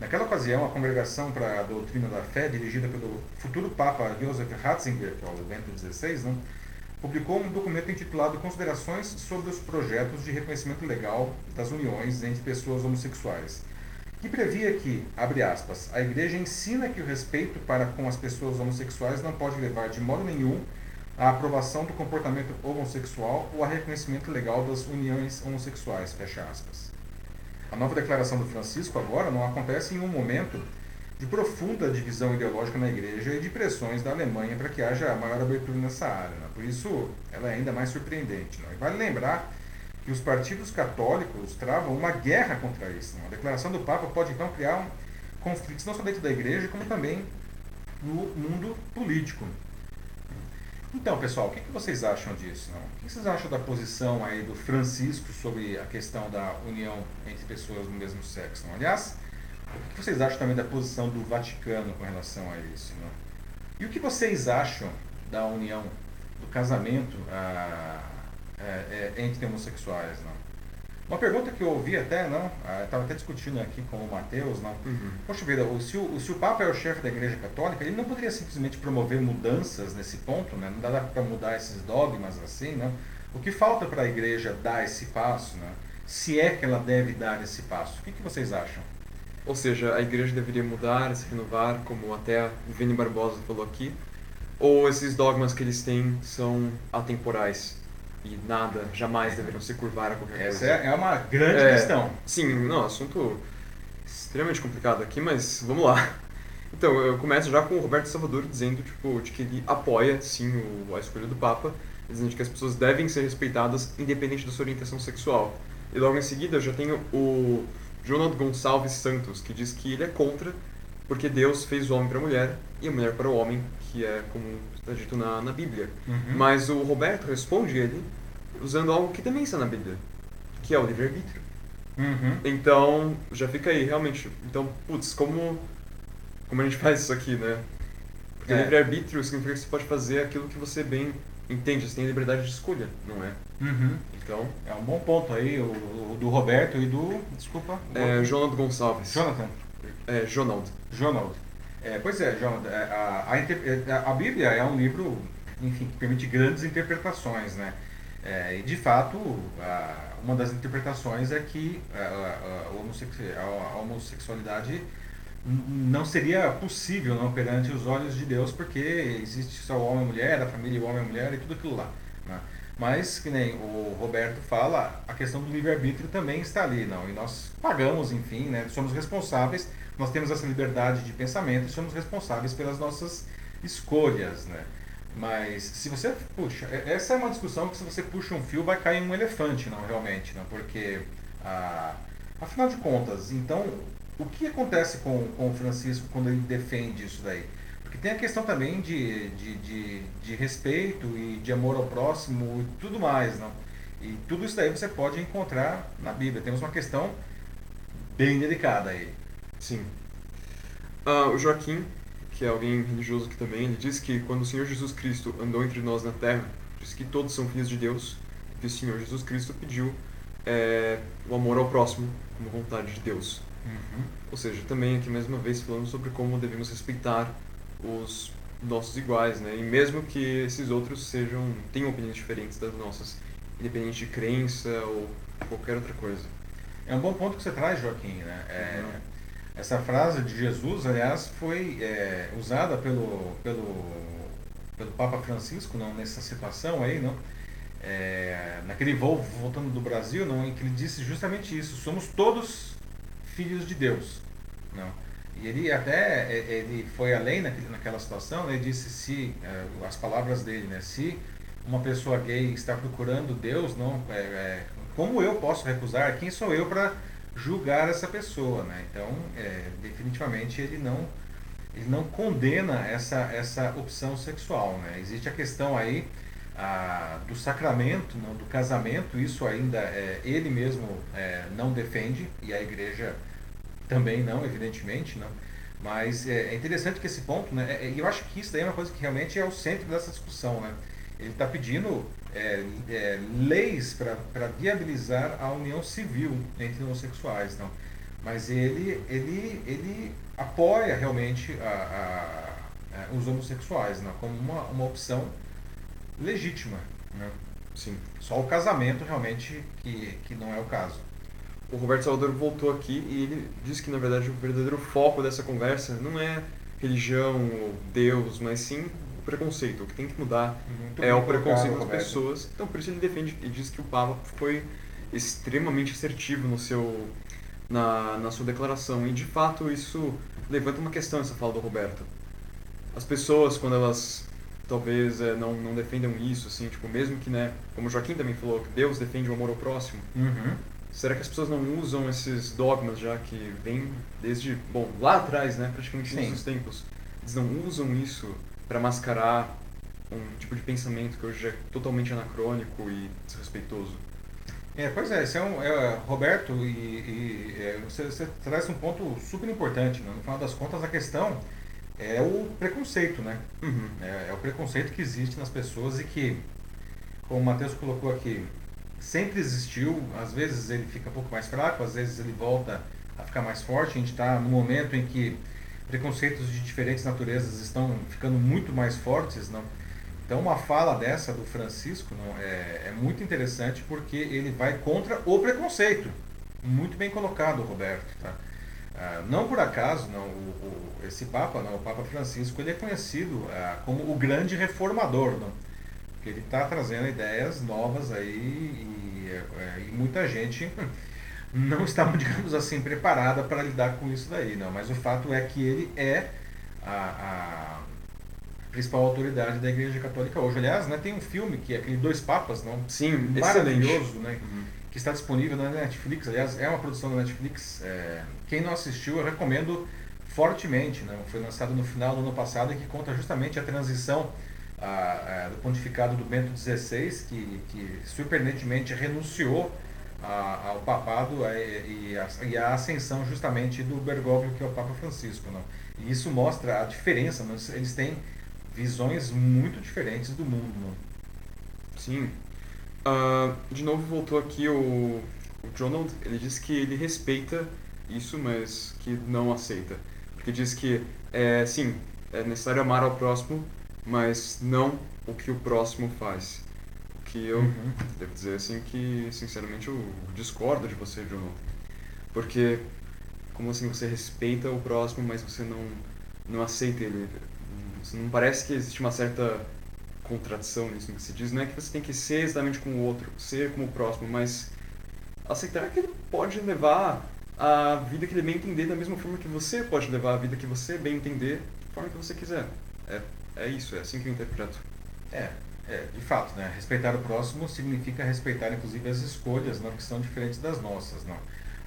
Speaker 1: Naquela ocasião, a Congregação para a Doutrina da Fé, dirigida pelo futuro Papa Joseph Ratzinger, que é o Bento XVI, né, publicou um documento intitulado Considerações sobre os projetos de reconhecimento legal das uniões entre pessoas homossexuais, que previa que, abre aspas, a igreja ensina que o respeito para com as pessoas homossexuais não pode levar de modo nenhum à aprovação do comportamento homossexual ou a reconhecimento legal das uniões homossexuais, fecha aspas. A nova declaração do Francisco agora não acontece em um momento de profunda divisão ideológica na igreja e de pressões da Alemanha para que haja maior abertura nessa área. Né? Por isso, ela é ainda mais surpreendente. Né? E vale lembrar que os partidos católicos travam uma guerra contra isso. Né? A declaração do Papa pode então criar um conflitos não só dentro da igreja, como também no mundo político. Então, pessoal, o que, vocês acham disso? Não? O que vocês acham da posição aí do Francisco sobre a questão da união entre pessoas do mesmo sexo? Não? Aliás, o que vocês acham também da posição do Vaticano com relação a isso? Não? E o que vocês acham da união, do casamento a, a, é, é, entre homossexuais? Não? Uma pergunta que eu ouvi até, não, estava até discutindo aqui com o Mateus, não. Uhum. Poxa vida, o, se, o, se o Papa é o chefe da Igreja Católica, ele não poderia simplesmente promover mudanças nesse ponto, né? Não dá para mudar esses dogmas assim, não. O que falta para a Igreja dar esse passo, né? Se é que ela deve dar esse passo, o que, que vocês acham?
Speaker 2: Ou seja, a igreja deveria mudar, se renovar, como até o Vini Barbosa falou aqui, ou esses dogmas que eles têm são atemporais e nada, jamais deveriam se curvar a qualquer
Speaker 1: Essa coisa. Essa é uma grande é, questão.
Speaker 2: Sim, não, assunto extremamente complicado aqui, mas vamos lá. Então, eu começo já com o Roberto Salvador dizendo tipo, de que ele apoia, sim, o, a escolha do Papa, dizendo que as pessoas devem ser respeitadas independente da sua orientação sexual. E logo em seguida eu já tenho o Jonathan Gonçalves Santos, que diz que ele é contra porque Deus fez o homem para a mulher e a mulher para o homem, que é como está dito na, na Bíblia. Uhum. Mas o Roberto responde ele usando algo que também está na Bíblia, que é o livre-arbítrio. Uhum. Então, já fica aí, realmente. Então, putz, como, como a gente faz isso aqui, né? Porque é. livre-arbítrio significa que você pode fazer aquilo que você bem entende, você tem liberdade de escolha, não é?
Speaker 1: Uhum. Então. É um bom ponto aí, o, o do Roberto e do. Desculpa.
Speaker 2: É, Jonathan Gonçalves.
Speaker 1: Jonathan.
Speaker 2: É, Jonald.
Speaker 1: Jonald. É, pois é, Jonathan. É, a, a, é, a, Bíblia é um livro, enfim, que permite grandes interpretações, né? É, e de fato, a, uma das interpretações é que a, a, a homossexualidade não seria possível não perante os olhos de Deus, porque existe só o homem e a mulher, a família o homem e a mulher e tudo aquilo lá. Né? Mas, que nem o Roberto fala, a questão do livre-arbítrio também está ali, não? E nós pagamos, enfim, né? Somos responsáveis, nós temos essa liberdade de pensamento somos responsáveis pelas nossas escolhas, né? Mas se você puxa, essa é uma discussão que se você puxa um fio vai cair um elefante, não realmente, não? Porque, ah, afinal de contas, então, o que acontece com, com o Francisco quando ele defende isso daí? Porque tem a questão também de, de, de, de respeito e de amor ao próximo e tudo mais, não? E tudo isso daí você pode encontrar na Bíblia. Temos uma questão bem delicada aí.
Speaker 2: Sim. Ah, o Joaquim que é alguém religioso aqui também, ele diz que quando o Senhor Jesus Cristo andou entre nós na terra, diz que todos são filhos de Deus, que o Senhor Jesus Cristo pediu é, o amor ao próximo como vontade de Deus. Uhum. Ou seja, também aqui mais uma vez falando sobre como devemos respeitar os nossos iguais, né? E mesmo que esses outros sejam tenham opiniões diferentes das nossas, independente de crença ou qualquer outra coisa.
Speaker 1: É um bom ponto que você traz, Joaquim, né? É, uhum. Essa frase de Jesus, aliás, foi é, usada pelo, pelo, pelo Papa Francisco não, nessa situação aí, não? É, naquele voo voltando do Brasil, não, em que ele disse justamente isso: somos todos filhos de Deus. Não? E ele até é, ele foi além naquela situação, ele disse se é, as palavras dele, né, se uma pessoa gay está procurando Deus, não, é, é como eu posso recusar? Quem sou eu para julgar essa pessoa, né? Então, é, definitivamente ele não ele não condena essa essa opção sexual, né? Existe a questão aí a, do sacramento, não, do casamento, isso ainda é, ele mesmo é, não defende e a igreja também não, evidentemente, não. Mas é, é interessante que esse ponto, né? É, eu acho que isso daí é uma coisa que realmente é o centro dessa discussão, né? Ele está pedindo é, é, leis para viabilizar a união civil entre homossexuais. Não? Mas ele, ele, ele apoia realmente a, a, a, os homossexuais não? como uma, uma opção legítima. Né? Sim. Só o casamento realmente que, que não é o caso.
Speaker 2: O Roberto Salvador voltou aqui e ele disse que na verdade o verdadeiro foco dessa conversa não é religião ou Deus, mas sim preconceito. O que tem que mudar Muito é o preconceito das pessoas. Então, por isso ele defende e diz que o Papa foi extremamente assertivo no seu, na, na sua declaração. E, de fato, isso levanta uma questão, essa fala do Roberto. As pessoas, quando elas talvez é, não, não defendam isso, assim, tipo, mesmo que, né, como o Joaquim também falou, que Deus defende o amor ao próximo, uhum. Será que as pessoas não usam esses dogmas já que vêm desde, bom, lá atrás, né, praticamente Sim. nos tempos, eles não usam isso para mascarar um tipo de pensamento que hoje é totalmente anacrônico e desrespeitoso.
Speaker 1: É, pois é, é, um, é Roberto, e, e é, você, você, traz um ponto super importante. Né? No final das contas, a questão é o preconceito, né? Uhum. É, é, o preconceito que existe nas pessoas e que, como o Matheus colocou aqui, sempre existiu. Às vezes ele fica um pouco mais fraco, às vezes ele volta a ficar mais forte. A gente está no momento em que preconceitos de diferentes naturezas estão ficando muito mais fortes, não? Então, uma fala dessa do Francisco não, é, é muito interessante porque ele vai contra o preconceito. Muito bem colocado, Roberto. Tá? Ah, não por acaso, não, o, o, esse Papa, não, o Papa Francisco, ele é conhecido ah, como o grande reformador, não? Porque ele está trazendo ideias novas aí e, é, e muita gente [LAUGHS] não estava, digamos assim, preparada para lidar com isso daí, não. Mas o fato é que ele é a, a principal autoridade da Igreja Católica hoje. Aliás, né, tem um filme que é aquele Dois Papas, não?
Speaker 2: Sim,
Speaker 1: maravilhoso, né? Uhum. Que está disponível na Netflix. Aliás, é uma produção da Netflix. É, quem não assistiu, eu recomendo fortemente. Não? Foi lançado no final do ano passado e que conta justamente a transição a, a, do pontificado do Bento XVI, que, que surpreendentemente renunciou a, ao papado a, e, e, a, ascensão justamente do Bergoglio, que é o Papa Francisco. Não? E isso mostra a diferença, não? eles têm visões muito diferentes do mundo. Não?
Speaker 2: Sim. Uh, de novo voltou aqui o, o Donald, ele diz que ele respeita isso, mas que não aceita. Porque diz que, é, sim, é necessário amar ao próximo, mas não o que o próximo faz que eu uhum. devo dizer assim que sinceramente eu discordo de você, João. Porque como assim você respeita o próximo, mas você não não aceita ele. Não parece que existe uma certa contradição nisso que se diz, não é que você tem que ser exatamente como o outro, ser como o próximo, mas aceitar que ele pode levar a vida que ele bem entender da mesma forma que você pode levar a vida que você bem entender da forma que você quiser. É, é isso, é assim que eu interpreto.
Speaker 1: É, é, de fato, né? Respeitar o próximo significa respeitar, inclusive, as escolhas, não que são diferentes das nossas, não.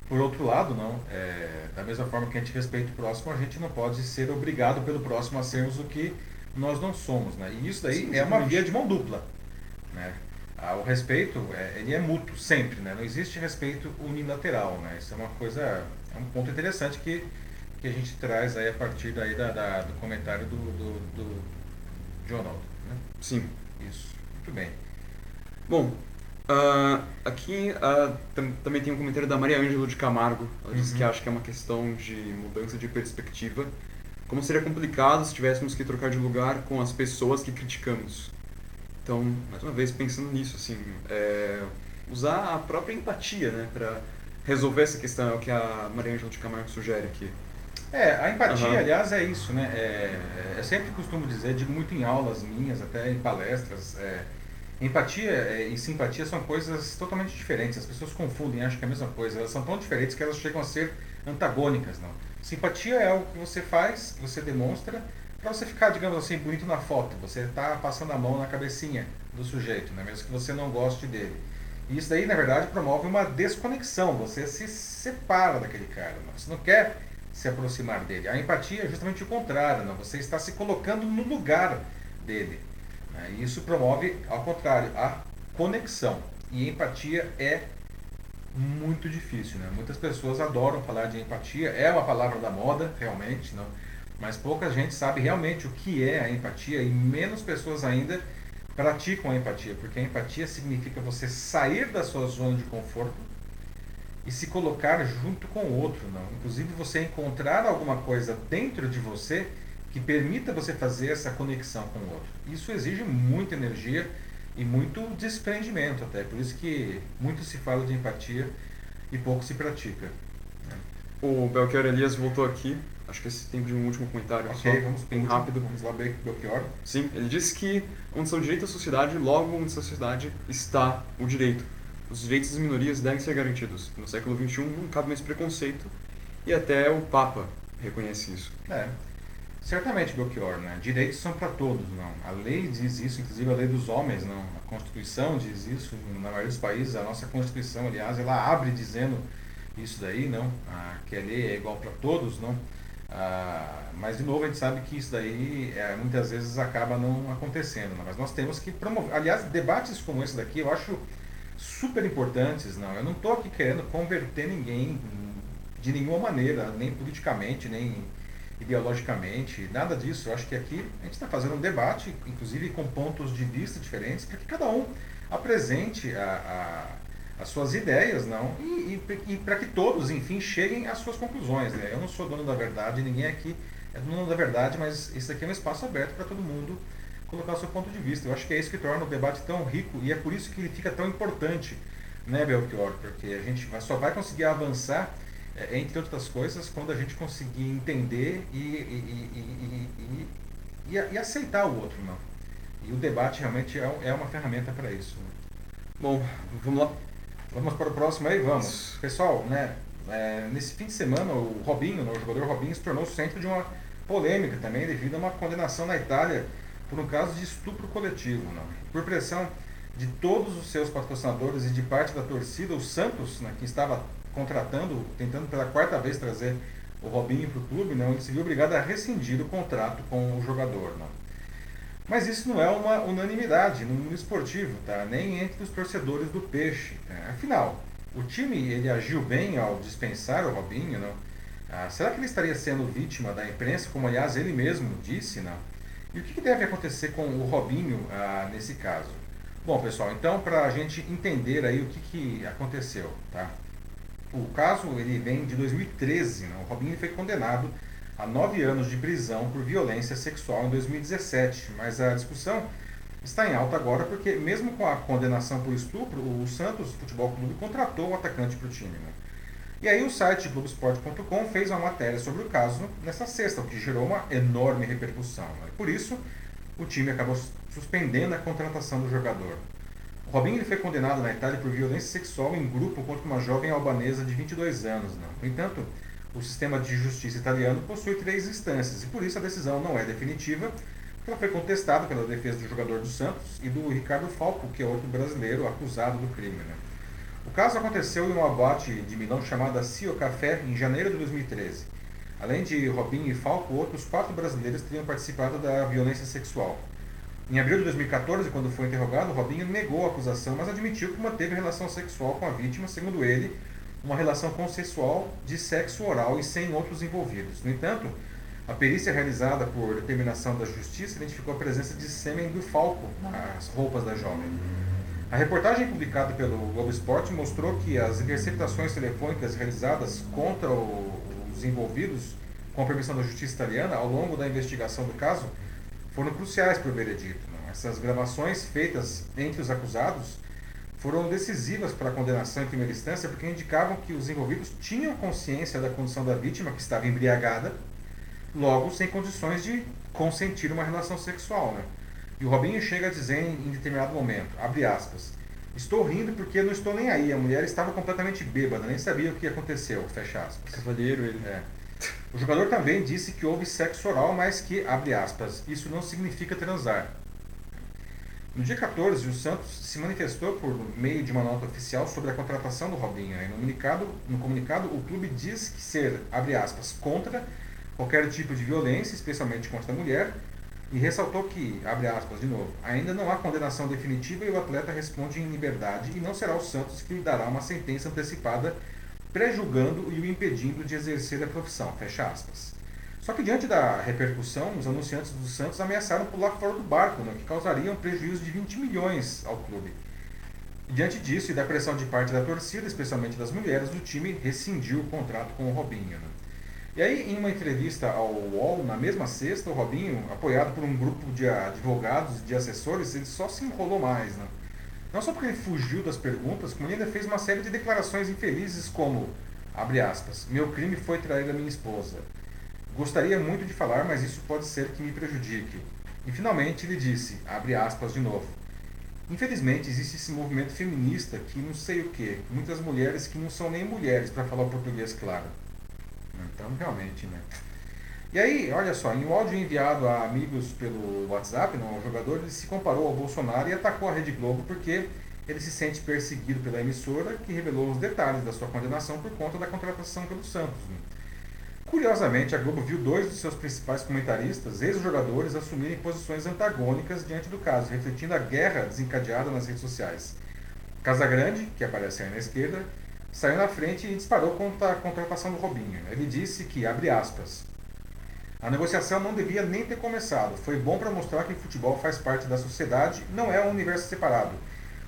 Speaker 1: Por outro lado, não, é, da mesma forma que a gente respeita o próximo, a gente não pode ser obrigado pelo próximo a sermos o que nós não somos, né? E isso daí Sim, é uma via de mão dupla, né? Ah, o respeito, é, ele é mútuo, sempre, né? Não existe respeito unilateral, né? Isso é uma coisa, é um ponto interessante que, que a gente traz aí a partir daí da, da do comentário do, do, do Né?
Speaker 2: Sim.
Speaker 1: Isso, muito bem.
Speaker 2: Bom, Uh, aqui uh, tam também tem um comentário da Maria Ângelo de Camargo. Ela uhum. diz que acha que é uma questão de mudança de perspectiva. Como seria complicado se tivéssemos que trocar de lugar com as pessoas que criticamos. Então, mais uma vez, pensando nisso, assim, é, usar a própria empatia né, para resolver essa questão, é o que a Maria Ângelo de Camargo sugere aqui.
Speaker 1: É, a empatia, uhum. aliás, é isso, né? É, é, sempre costumo dizer, digo muito em aulas minhas, até em palestras, é, Empatia é, e simpatia são coisas totalmente diferentes. As pessoas confundem, acham que é a mesma coisa. Elas são tão diferentes que elas chegam a ser antagônicas, não. Simpatia é algo que você faz, que você demonstra para você ficar, digamos assim, bonito na foto. Você está passando a mão na cabecinha do sujeito, né? mesmo que você não goste dele. E isso daí, na verdade, promove uma desconexão. Você se separa daquele cara. Não? Você não quer se aproximar dele. A empatia é justamente o contrário. Não? Você está se colocando no lugar dele. Né? Isso promove, ao contrário, a conexão. E empatia é muito difícil. Né? Muitas pessoas adoram falar de empatia, é uma palavra da moda, realmente, não? mas pouca gente sabe realmente o que é a empatia e menos pessoas ainda praticam a empatia, porque a empatia significa você sair da sua zona de conforto e se colocar junto com o outro, não. Inclusive você encontrar alguma coisa dentro de você que permita você fazer essa conexão com o outro. Isso exige muita energia e muito desprendimento até, por isso que muito se fala de empatia e pouco se pratica. Né?
Speaker 2: O Belchior Elias voltou aqui, acho que esse tempo de um último comentário.
Speaker 1: Ok, só, vamos bem rápido. Vamos lá, Belchior.
Speaker 2: Sim, ele disse que onde está o direito à sociedade, logo onde está a sociedade está o direito. Os direitos das minorias devem ser garantidos. No século XXI não cabe mais preconceito e até o Papa reconhece isso.
Speaker 1: É. Certamente, Belchior, né? Direitos são para todos, não. A lei diz isso, inclusive a lei dos homens, não. A Constituição diz isso, na maioria dos países, a nossa Constituição, aliás, ela abre dizendo isso daí, não. Ah, que a lei é igual para todos, não. Ah, mas, de novo, a gente sabe que isso daí é, muitas vezes acaba não acontecendo, não. Mas nós temos que promover. Aliás, debates como esse daqui eu acho super importantes, não. Eu não estou aqui querendo converter ninguém de nenhuma maneira, nem politicamente, nem ideologicamente, nada disso. Eu acho que aqui a gente está fazendo um debate, inclusive com pontos de vista diferentes, para que cada um apresente a, a, as suas ideias, não, e, e, e para que todos, enfim, cheguem às suas conclusões. Né? Eu não sou dono da verdade, ninguém aqui é dono da verdade, mas isso aqui é um espaço aberto para todo mundo colocar o seu ponto de vista. Eu acho que é isso que torna o debate tão rico e é por isso que ele fica tão importante, né, Belchior? Porque a gente só vai conseguir avançar é, entre outras coisas, quando a gente conseguir entender e, e, e, e, aceitar o outro. Não? E o debate realmente é, é uma ferramenta para isso. Né?
Speaker 2: Bom, vamos lá.
Speaker 1: Vamos para o próximo aí? Vamos. Pessoal, né, é, nesse fim de semana, o Robinho, o jogador Robinho, se tornou centro de uma polêmica também devido a uma condenação na Itália por um caso de estupro coletivo. Não? Por pressão de todos os seus patrocinadores e de parte da torcida, o Santos, né, que estava contratando, tentando pela quarta vez trazer o Robinho para o clube, não, ele se viu obrigado a rescindir o contrato com o jogador. Não. Mas isso não é uma unanimidade no mundo esportivo, tá? nem entre os torcedores do Peixe. Tá? Afinal, o time ele agiu bem ao dispensar o Robinho, não? Ah, será que ele estaria sendo vítima da imprensa, como aliás ele mesmo disse? Não? E o que deve acontecer com o Robinho ah, nesse caso? Bom, pessoal, então para a gente entender aí o que, que aconteceu, tá? O caso ele vem de 2013. Né? O Robinho foi condenado a nove anos de prisão por violência sexual em 2017. Mas a discussão está em alta agora porque, mesmo com a condenação por estupro, o Santos Futebol Clube contratou o atacante para o time. Né? E aí o site Globoesporte.com fez uma matéria sobre o caso nessa sexta, o que gerou uma enorme repercussão. Né? Por isso, o time acabou suspendendo a contratação do jogador. O Robinho ele foi condenado na Itália por violência sexual em grupo contra uma jovem albanesa de 22 anos. Não. No entanto, o sistema de justiça italiano possui três instâncias e por isso a decisão não é definitiva, ela foi contestada pela defesa do jogador do Santos e do Ricardo Falco, que é outro brasileiro acusado do crime. Né? O caso aconteceu em uma boate de Milão chamada Cio Café em janeiro de 2013. Além de Robinho e Falco, outros quatro brasileiros teriam participado da violência sexual. Em abril de 2014, quando foi interrogado, Robinho negou a acusação, mas admitiu que manteve relação sexual com a vítima, segundo ele, uma relação consensual de sexo oral e sem outros envolvidos. No entanto, a perícia realizada por determinação da justiça identificou a presença de sêmen do Falco nas roupas da jovem. A reportagem publicada pelo Globo Esporte mostrou que as interceptações telefônicas realizadas contra o dos envolvidos, com a permissão da justiça italiana, ao longo da investigação do caso, foram cruciais para o veredito. Não? Essas gravações feitas entre os acusados foram decisivas para a condenação em primeira instância porque indicavam que os envolvidos tinham consciência da condição da vítima, que estava embriagada, logo sem condições de consentir uma relação sexual. Né? E o Robinho chega a dizer em, determinado momento, abre aspas, Estou rindo porque não estou nem aí. A mulher estava completamente bêbada, nem sabia o que aconteceu. Fecha aspas.
Speaker 2: Cavaleiro ele.
Speaker 1: É. O jogador também disse que houve sexo oral, mas que, abre aspas, isso não significa transar. No dia 14, o Santos se manifestou por meio de uma nota oficial sobre a contratação do Robinho. no comunicado, no comunicado, o clube diz que ser, abre aspas, contra qualquer tipo de violência, especialmente contra a mulher, e ressaltou que, abre aspas de novo, ainda não há condenação definitiva e o atleta responde em liberdade e não será o Santos que lhe dará uma sentença antecipada pré-julgando e o impedindo de exercer a profissão, fecha aspas. Só que diante da repercussão, os anunciantes do Santos ameaçaram pular fora do barco, né, que causaria um prejuízo de 20 milhões ao clube. Diante disso e da pressão de parte da torcida, especialmente das mulheres, o time rescindiu o contrato com o Robinho. Né. E aí, em uma entrevista ao UOL, na mesma sexta, o Robinho, apoiado por um grupo de advogados e de assessores, ele só se enrolou mais. Né? Não só porque ele fugiu das perguntas, como ele ainda fez uma série de declarações infelizes como, abre aspas, meu crime foi trair a minha esposa. Gostaria muito de falar, mas isso pode ser que me prejudique. E finalmente ele disse, abre aspas de novo, Infelizmente existe esse movimento feminista que não sei o que, muitas mulheres que não são nem mulheres, para falar o português claro. Então, realmente, né? E aí, olha só, em um áudio enviado a amigos pelo WhatsApp, não, o jogador ele se comparou ao Bolsonaro e atacou a Rede Globo porque ele se sente perseguido pela emissora que revelou os detalhes da sua condenação por conta da contratação pelo Santos. Né? Curiosamente, a Globo viu dois dos seus principais comentaristas, ex-jogadores, assumirem posições antagônicas diante do caso, refletindo a guerra desencadeada nas redes sociais. Casagrande, que aparece aí na esquerda, saiu na frente e disparou contra a contratação do Robinho. Ele disse que, abre aspas, a negociação não devia nem ter começado. Foi bom para mostrar que o futebol faz parte da sociedade, não é um universo separado.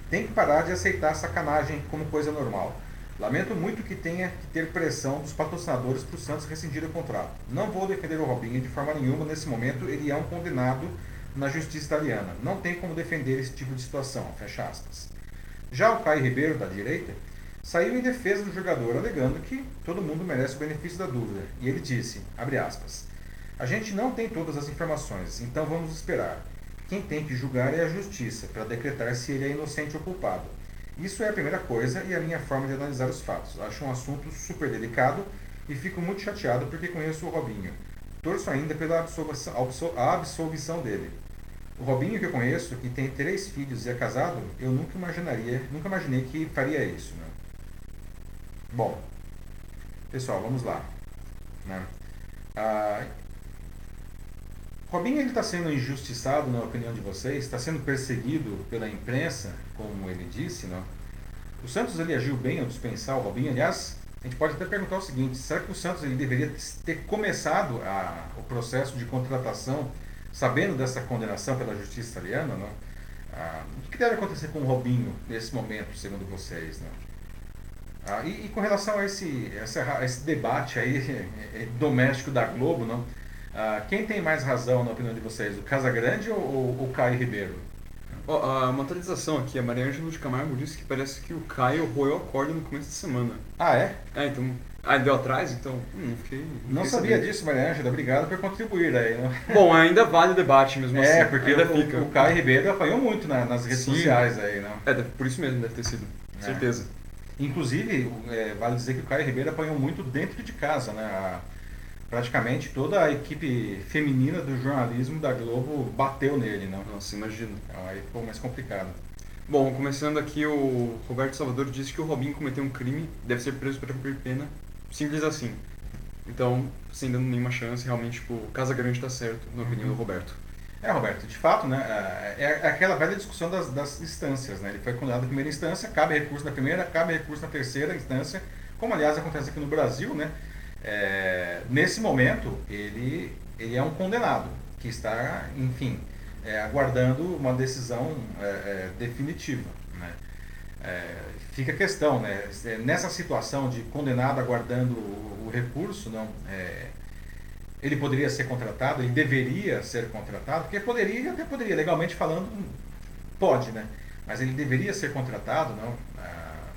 Speaker 1: Tem que parar de aceitar sacanagem como coisa normal. Lamento muito que tenha que ter pressão dos patrocinadores para o Santos rescindir o contrato. Não vou defender o Robinho de forma nenhuma nesse momento, ele é um condenado na justiça italiana. Não tem como defender esse tipo de situação. Fecha aspas. Já o Caio Ribeiro, da direita, saiu em defesa do jogador, alegando que todo mundo merece o benefício da dúvida. E ele disse, aspas, a gente não tem todas as informações, então vamos esperar. Quem tem que julgar é a justiça, para decretar se ele é inocente ou culpado. Isso é a primeira coisa e a minha forma de analisar os fatos. Acho um assunto super delicado e fico muito chateado porque conheço o Robinho. Torço ainda pela absolvição, absolvição dele. O Robinho que eu conheço, que tem três filhos e é casado, eu nunca imaginaria, nunca imaginei que faria isso. Né? Bom, pessoal, vamos lá. Né? Ah, Robinho está sendo injustiçado, na opinião de vocês? Está sendo perseguido pela imprensa, como ele disse? Não? O Santos ele agiu bem ao dispensar o Robinho? Aliás, a gente pode até perguntar o seguinte: será que o Santos ele deveria ter começado a, o processo de contratação sabendo dessa condenação pela justiça italiana? Não? Ah, o que deve acontecer com o Robinho nesse momento, segundo vocês? Não? Ah, e, e, com relação a esse, essa, esse debate aí [LAUGHS] é, é, doméstico da Globo, não? Ah, quem tem mais razão na opinião de vocês, o Casagrande ou, ou o Caio Ribeiro?
Speaker 2: Oh, uma atualização aqui, a Maria Ângela de Camargo disse que parece que o Caio roeu a corda no começo da semana.
Speaker 1: Ah, é?
Speaker 2: É, então. Ah, deu atrás? Então. Hum, fiquei.
Speaker 1: Não
Speaker 2: fiquei
Speaker 1: sabia disso, Maria Ângela. Obrigado por contribuir aí. Né? [LAUGHS]
Speaker 2: Bom, ainda vale o debate mesmo assim.
Speaker 1: É, porque
Speaker 2: ainda
Speaker 1: o,
Speaker 2: fica.
Speaker 1: o Caio Ribeiro apanhou muito na- nas redes
Speaker 2: Sim.
Speaker 1: sociais aí, não?
Speaker 2: É, por isso mesmo deve ter sido.
Speaker 1: É.
Speaker 2: Certeza.
Speaker 1: Inclusive, é, vale dizer que o Caio Ribeiro apanhou muito dentro de casa, né? A- praticamente toda a equipe feminina do jornalismo da Globo bateu nele, não?
Speaker 2: Nossa, imagino.
Speaker 1: Então aí ficou mais complicado.
Speaker 2: Bom, começando aqui, o Roberto Salvador disse que o Robinho cometeu um crime, deve ser preso para cumprir pena. Simples assim. Então, sem dando nenhuma chance, realmente, tipo, Casa Grande tá certo, na opinião do Roberto.
Speaker 1: É, Roberto, de fato, né? É é aquela velha discussão das, das instâncias, né? Ele foi condenado na primeira instância, cabe recurso na primeira, cabe recurso na terceira instância, como aliás acontece aqui no Brasil, né? É, nesse momento, ele, ele é um condenado que está, enfim, é, aguardando uma decisão é, é, definitiva, né? É, fica a questão, né? Nessa situação de condenado aguardando o, o recurso, não, é, ele poderia ser contratado, ele deveria ser contratado, porque poderia, até poderia, legalmente falando, pode, né? Mas ele deveria ser contratado, não? Ah,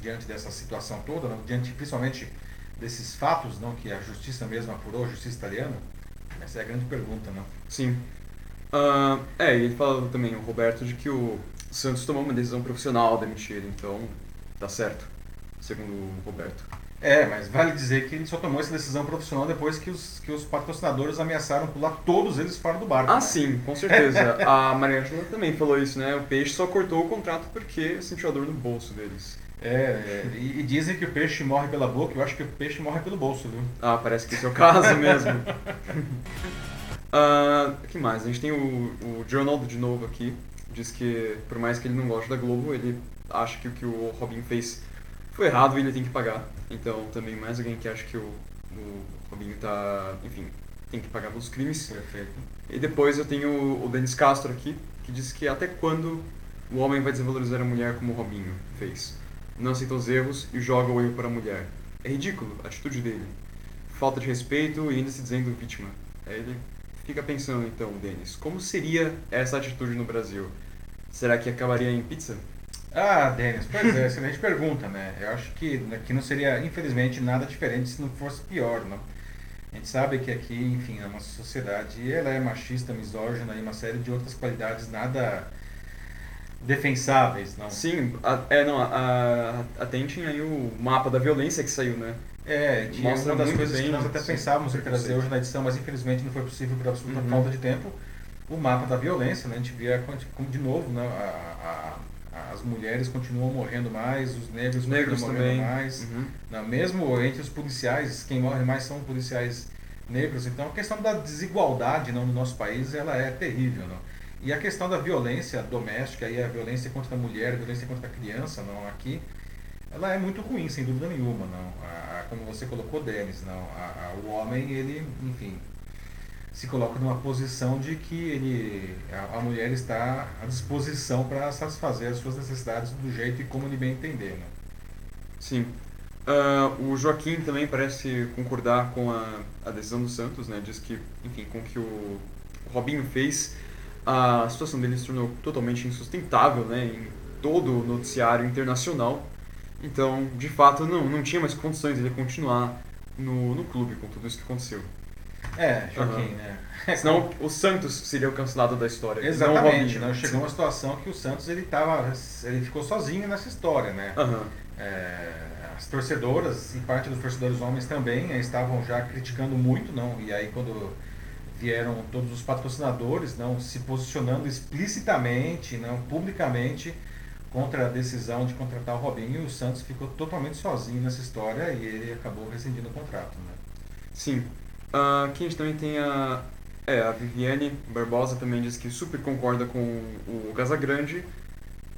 Speaker 1: diante dessa situação toda, não? diante principalmente desses fatos, não? Que a justiça mesmo apurou, a justiça italiana. Essa é a grande pergunta, não?
Speaker 2: Sim. Ah, é, e ele falou também, o Roberto, de que o Santos tomou uma decisão profissional ao demitir então tá certo, segundo o Roberto.
Speaker 1: É, mas vale dizer que ele só tomou essa decisão profissional depois que os, que os patrocinadores ameaçaram pular todos eles fora do barco.
Speaker 2: Ah,
Speaker 1: né?
Speaker 2: sim, com certeza. [LAUGHS] A Maria também falou isso, né? O Peixe só cortou o contrato porque sentiu a dor no bolso deles.
Speaker 1: É, é, e, e dizem que o peixe morre pela boca, eu acho que o peixe morre pelo bolso, viu?
Speaker 2: Ah, parece que esse é o caso [LAUGHS] mesmo. [LAUGHS] Ah, O que mais? A gente tem o, o Ronaldo de novo aqui. Diz que, por mais que ele não goste da Globo, ele acha que o que o Robinho fez foi errado e ele tem que pagar. Então, também mais alguém que acha que o, o Robinho tá, enfim, tem que pagar pelos crimes.
Speaker 1: Perfeito.
Speaker 2: E depois eu tenho o Denis Castro aqui, que diz que até quando o homem vai desvalorizar a mulher como o Robinho fez? Não aceita os erros e joga o erro para a mulher. É ridículo a atitude dele. Falta de respeito e ainda se dizendo vítima. Aí ele fica pensando então, Denis, como seria essa atitude no Brasil? Será que acabaria em pizza?
Speaker 1: Ah, Denis, pois é, excelente pergunta, né? Eu acho que, que não seria, infelizmente, nada diferente se não fosse pior, não? A gente sabe que aqui, enfim, é uma sociedade, ela é machista, misógina e uma série de outras qualidades nada defensáveis, não?
Speaker 2: Sim, a, é, não, a, a, atentem aí o mapa da violência que saiu, né?
Speaker 1: É, que é
Speaker 2: Mostra
Speaker 1: uma das coisas que
Speaker 2: bem,
Speaker 1: nós até
Speaker 2: sim,
Speaker 1: pensávamos em trazer hoje na edição, mas infelizmente não foi possível por absoluta
Speaker 2: Uhum.
Speaker 1: falta de tempo. O mapa da violência, né? A gente via como de novo, né? A, a- as mulheres continuam morrendo mais, os negros,
Speaker 2: Os negros
Speaker 1: continuam morrendo
Speaker 2: também.
Speaker 1: mais.
Speaker 2: Uhum.
Speaker 1: Não, mesmo entre os policiais, quem morre mais são policiais negros. Então a questão da desigualdade não, no nosso país ela é terrível. Não? E a questão da violência doméstica e a violência contra a mulher, a violência contra a criança não, aqui, ela é muito ruim, sem dúvida nenhuma. Não? A- a- como você colocou, Denis, não? A- o homem, ele, enfim, se coloca numa posição de que ele, a, a mulher está à disposição para satisfazer as suas necessidades do jeito e como ele bem entender. Né?
Speaker 2: Sim. Ah, o Joaquim também parece concordar com a, a decisão do Santos, né? Diz que, enfim, com o que o, o Robinho fez, a situação dele se tornou totalmente insustentável, né? Em todo o noticiário internacional. Então, de fato, não, não tinha mais condições de ele continuar no, no clube com tudo isso que aconteceu.
Speaker 1: É, Joaquim,
Speaker 2: Aham.
Speaker 1: né? [LAUGHS]
Speaker 2: Senão o Santos seria o cancelado da história. não
Speaker 1: Exatamente,
Speaker 2: Robinho.
Speaker 1: né? chegou uma situação que o Santos ele tava, ele ficou sozinho nessa história, né?
Speaker 2: Aham.
Speaker 1: É, as torcedoras e parte dos torcedores homens também eh, estavam já criticando muito, não? E aí quando vieram todos os patrocinadores, não, se posicionando explicitamente, não, publicamente contra a decisão de contratar o Robinho, o Santos ficou totalmente sozinho nessa história e ele acabou rescindindo o contrato, né?
Speaker 2: Sim. Ah, aqui a gente também tem a. É, a Viviane Barbosa também diz que super concorda com o Casagrande.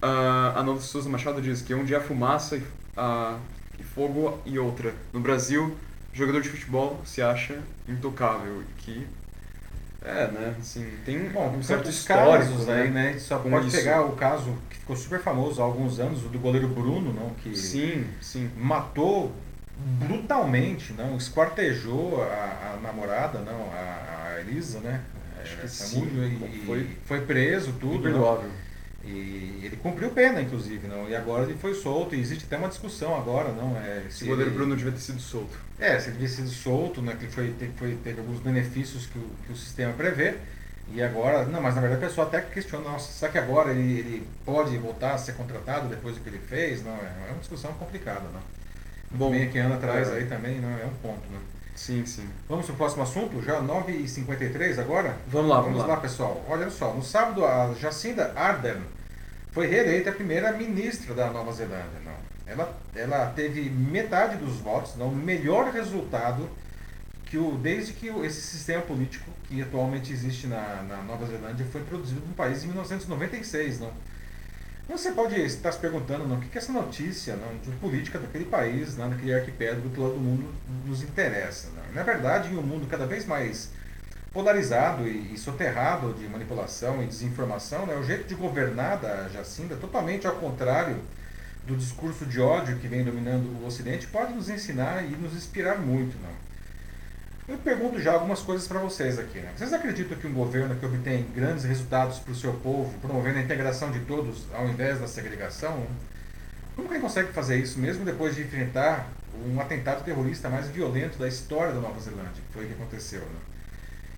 Speaker 2: Ah, a Nova Souza Machado diz que onde há fumaça e, ah, e fogo e outra. No Brasil, jogador de futebol se acha intocável. Que. É, né? Assim, tem
Speaker 1: Bom,
Speaker 2: um certo histórico
Speaker 1: casos aí, né? Gente Só pode
Speaker 2: isso.
Speaker 1: pegar o caso que ficou super famoso há alguns anos, o do goleiro Bruno, não? Que
Speaker 2: Sim, sim.
Speaker 1: matou brutalmente, não? Esquartejou a, a namorada, não? A, a Elisa, né?
Speaker 2: Acho
Speaker 1: É,
Speaker 2: que sim.
Speaker 1: e,
Speaker 2: Foi-
Speaker 1: foi preso, tudo.
Speaker 2: Imperdoável.
Speaker 1: E ele cumpriu pena, inclusive, não? E agora ele foi solto, e existe até uma discussão agora, não? É,
Speaker 2: se o goleiro ele... Bruno devia ter sido solto.
Speaker 1: É, se ele devia ter sido solto, né? Que foi, foi, teve alguns benefícios que o, que o sistema prevê. E agora, não, mas na verdade a pessoa até questiona, nossa, será que agora ele, ele pode voltar a ser contratado depois do que ele fez? Não, é, é uma discussão complicada, não. Bom, meia que anda atrás é. aí também, não é um ponto, né?
Speaker 2: Sim, sim.
Speaker 1: Vamos para o próximo assunto? Já 9h53 agora?
Speaker 2: Vamos lá, vamos,
Speaker 1: vamos
Speaker 2: lá.
Speaker 1: lá. pessoal. Olha só, no sábado a Jacinda Ardern foi reeleita a primeira ministra da Nova Zelândia. Não. Ela, ela teve metade dos votos, não, o melhor resultado que o, desde que esse sistema político que atualmente existe na, na Nova Zelândia foi introduzido no país em 1996. Não. Você pode estar se perguntando, não, o que, é essa notícia não, de política daquele país, não, daquele arquipélago que todo mundo nos interessa? Não? Na verdade, em um mundo cada vez mais polarizado e, e soterrado de manipulação e desinformação, né, o jeito de governar da Jacinda, totalmente ao contrário do discurso de ódio que vem dominando o Ocidente, pode nos ensinar e nos inspirar muito. Não? Eu pergunto já algumas coisas para vocês aqui. Né? Vocês acreditam que um governo que obtém grandes resultados para o seu povo, promovendo a integração de todos ao invés da segregação, como que ele consegue fazer isso mesmo depois de enfrentar um atentado terrorista mais violento da história da Nova Zelândia, que foi o que aconteceu? Né?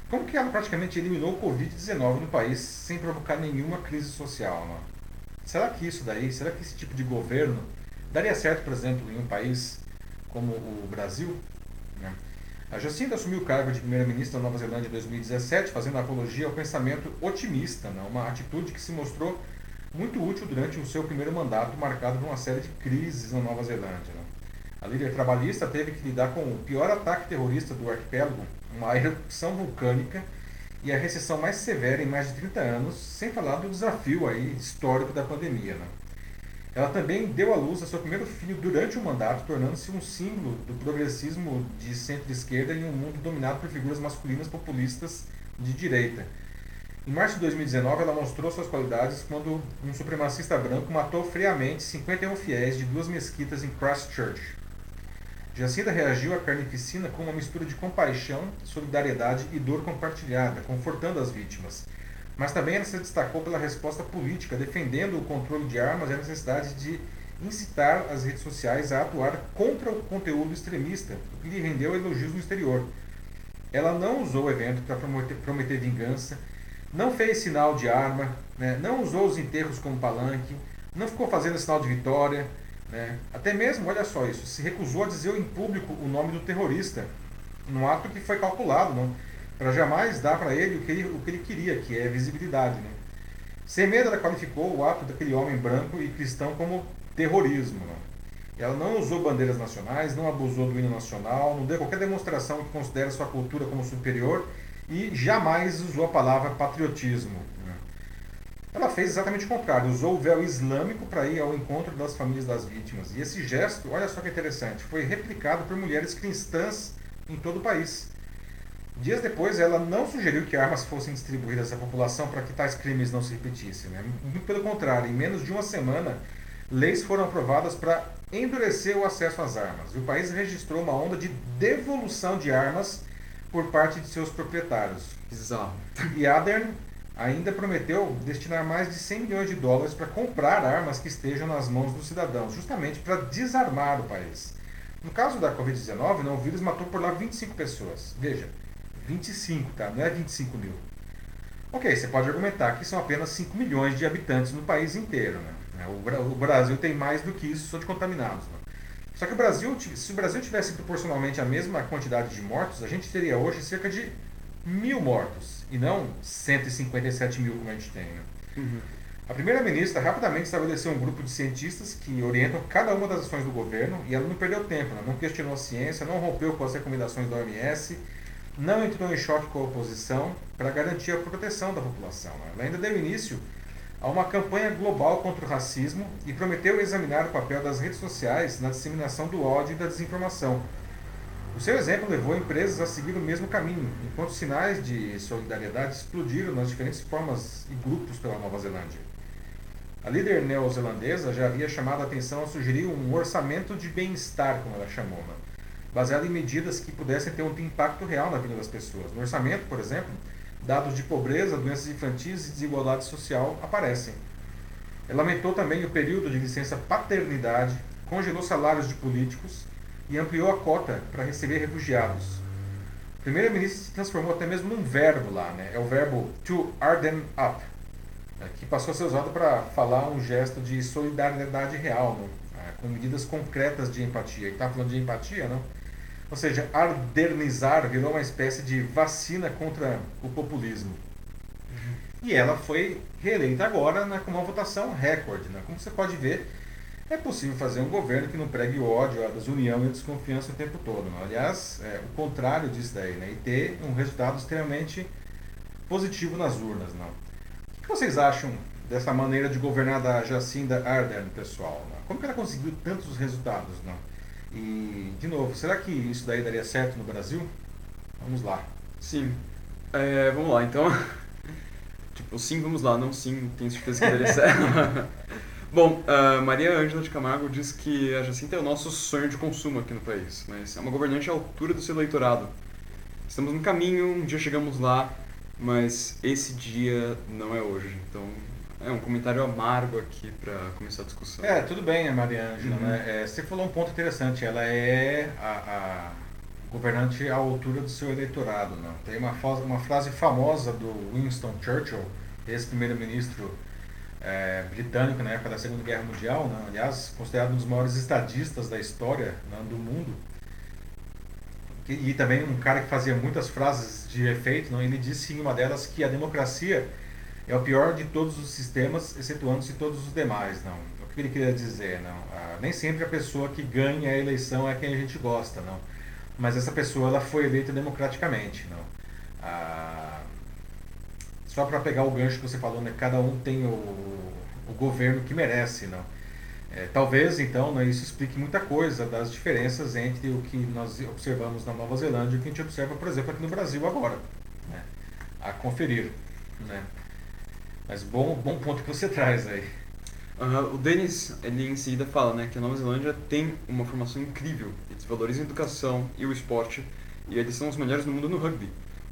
Speaker 1: Como que ela praticamente eliminou o Covid-19 no país sem provocar nenhuma crise social? Né? Será que isso daí, será que esse tipo de governo daria certo, por exemplo, em um país como o Brasil? Né? A Jacinda assumiu o cargo de primeira-ministra da Nova Zelândia em 2017, fazendo apologia ao pensamento otimista, né? uma atitude que se mostrou muito útil durante o seu primeiro mandato, marcado por uma série de crises na Nova Zelândia. Né? A líder trabalhista teve que lidar com o pior ataque terrorista do arquipélago, uma erupção vulcânica e a recessão mais severa em mais de 30 anos, sem falar do desafio aí histórico da pandemia. Né? Ela também deu à luz a seu primeiro filho durante o mandato, tornando-se um símbolo do progressismo de centro-esquerda em um mundo dominado por figuras masculinas populistas de direita. Em março de 2019, ela mostrou suas qualidades quando um supremacista branco matou friamente 51 fiéis de duas mesquitas em Christchurch. Jacinda reagiu à carnificina com uma mistura de compaixão, solidariedade e dor compartilhada, confortando as vítimas mas também ela se destacou pela resposta política, defendendo o controle de armas e a necessidade de incitar as redes sociais a atuar contra o conteúdo extremista, o que lhe rendeu elogios no exterior. Ela não usou o evento para prometer, prometer, vingança, não fez sinal de arma, né, não usou os enterros como palanque, não ficou fazendo sinal de vitória, né, até mesmo, olha só isso, se recusou a dizer em público o nome do terrorista, num ato que foi calculado, não? Para jamais dar para ele o que ele, o que ele queria, que é visibilidade. Né? Ela qualificou o ato daquele homem branco e cristão como terrorismo. Né? Ela não usou bandeiras nacionais, não abusou do hino nacional, não deu qualquer demonstração que considere sua cultura como superior e jamais usou a palavra patriotismo. Né? Ela fez exatamente o contrário, usou o véu islâmico para ir ao encontro das famílias das vítimas. E esse gesto, olha só que interessante, foi replicado por mulheres cristãs em todo o país. Dias depois, ela não sugeriu que armas fossem distribuídas à população para que tais crimes não se repetissem. Né? Muito pelo contrário, em menos de uma semana, leis foram aprovadas para endurecer o acesso às armas. E o país registrou uma onda de devolução de armas por parte de seus proprietários.
Speaker 2: Bizarro.
Speaker 1: E Adern ainda prometeu destinar mais de 100 milhões de dólares para comprar armas que estejam nas mãos dos cidadãos, justamente para desarmar o país. No caso da Covid-19, o vírus matou por lá 25 pessoas. Veja, 25, tá? Não é 25 mil. Ok, você pode argumentar que são apenas 5 milhões de habitantes no país inteiro. Né? O Brasil tem mais do que isso só de contaminados. Né? Só que o Brasil, se o Brasil tivesse proporcionalmente a mesma quantidade de mortos, a gente teria hoje cerca de mil mortos e não 157 mil como a gente tem. Né? Uhum. A primeira-ministra rapidamente estabeleceu um grupo de cientistas que orientam cada uma das ações do governo e ela não perdeu tempo, né? não questionou a ciência, não rompeu com as recomendações da OMS não entrou em choque com a oposição para garantir a proteção da população. Ela ainda deu início a uma campanha global contra o racismo e prometeu examinar o papel das redes sociais na disseminação do ódio e da desinformação. O seu exemplo levou empresas a seguir o mesmo caminho, enquanto sinais de solidariedade explodiram nas diferentes formas e grupos pela Nova Zelândia. A líder neozelandesa já havia chamado a atenção a sugerir um orçamento de bem-estar, como ela chamou, né? Baseado em medidas que pudessem ter um impacto real na vida das pessoas. No orçamento, por exemplo, dados de pobreza, doenças infantis e desigualdade social aparecem. lamentou também o período de licença paternidade, congelou salários de políticos e ampliou a cota para receber refugiados. O primeiro-ministro se transformou até mesmo num verbo lá, né? É o verbo to harden up, né? que passou a ser usado para falar um gesto de solidariedade real, né? com medidas concretas de empatia. Ele está falando de empatia, não? Ou seja, ardernizar virou uma espécie de vacina contra o populismo. E ela foi reeleita agora né, com uma votação recorde. Né? Como você pode ver, é possível fazer um governo que não pregue ódio, a desunião e a desconfiança o tempo todo. Né? Aliás, é, o contrário disso daí, né? e ter um resultado extremamente positivo nas urnas. Não? O que vocês acham dessa maneira de governar da Jacinda Ardern, pessoal? Né? Como que ela conseguiu tantos resultados? Não? E, de novo, será que isso daí daria certo no Brasil? Vamos lá.
Speaker 2: Sim. É, vamos lá, então. [LAUGHS] tipo, sim, vamos lá, não sim, tenho certeza que daria certo. [LAUGHS] Bom, uh, Maria Ângela de Camargo diz que a Jacinta é o nosso sonho de consumo aqui no país, mas é uma governante à altura do seu eleitorado. Estamos no caminho, um dia chegamos lá, mas esse dia não é hoje. Então, é um comentário amargo aqui para começar a discussão.
Speaker 1: É, tudo bem, Maria Ângela. Uhum. Né? É, você falou um ponto interessante. Ela é a, a, governante à altura do seu eleitorado. Né? Tem uma, uma frase famosa do Winston Churchill, ex-primeiro-ministro é, britânico na época da Segunda Guerra Mundial, né? aliás, considerado um dos maiores estadistas da história né, do mundo. E, e, também um cara que fazia muitas frases de efeito. Não? Ele disse em uma delas que a democracia é o pior de todos os sistemas, excetuando-se todos os demais, não. O que ele queria dizer, não? Ah, nem sempre a pessoa que ganha a eleição é quem a gente gosta, não. Mas essa pessoa ela foi eleita democraticamente, não. Ah, só para pegar o gancho que você falou, né? Cada um tem o, o governo que merece, não. É, talvez então né, isso explique muita coisa das diferenças entre o que nós observamos na Nova Zelândia e o que a gente observa, por exemplo, aqui no Brasil agora. Né, a conferir. Né. Mas bom, bom ponto que você traz aí.
Speaker 2: Uhum. O Denis, ele em seguida fala né, que a Nova Zelândia tem uma formação incrível. Eles valorizam a educação e o esporte e eles são os melhores no mundo no rugby.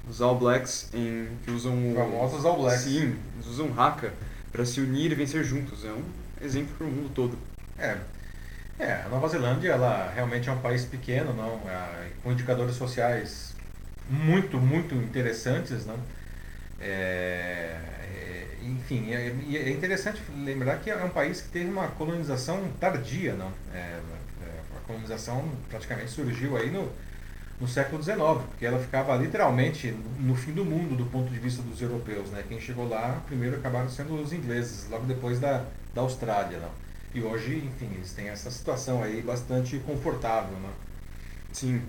Speaker 2: Os All Blacks em, que usam o...
Speaker 1: Famosos All Blacks.
Speaker 2: Sim, eles usam haka para se unir e vencer juntos. É um exemplo para o mundo todo.
Speaker 1: É. É, a Nova Zelândia, ela realmente é um país pequeno, não, é, com indicadores sociais muito, muito interessantes, não. É, enfim, é, é, interessante lembrar que é um país que teve uma colonização tardia, não? É, é, a colonização praticamente surgiu aí no, no século XIX, porque ela ficava literalmente no fim do mundo do ponto de vista dos europeus, né? Quem chegou lá primeiro acabaram sendo os ingleses, logo depois da, da Austrália, não? E hoje, enfim, eles têm essa situação aí bastante confortável, não?
Speaker 2: Sim,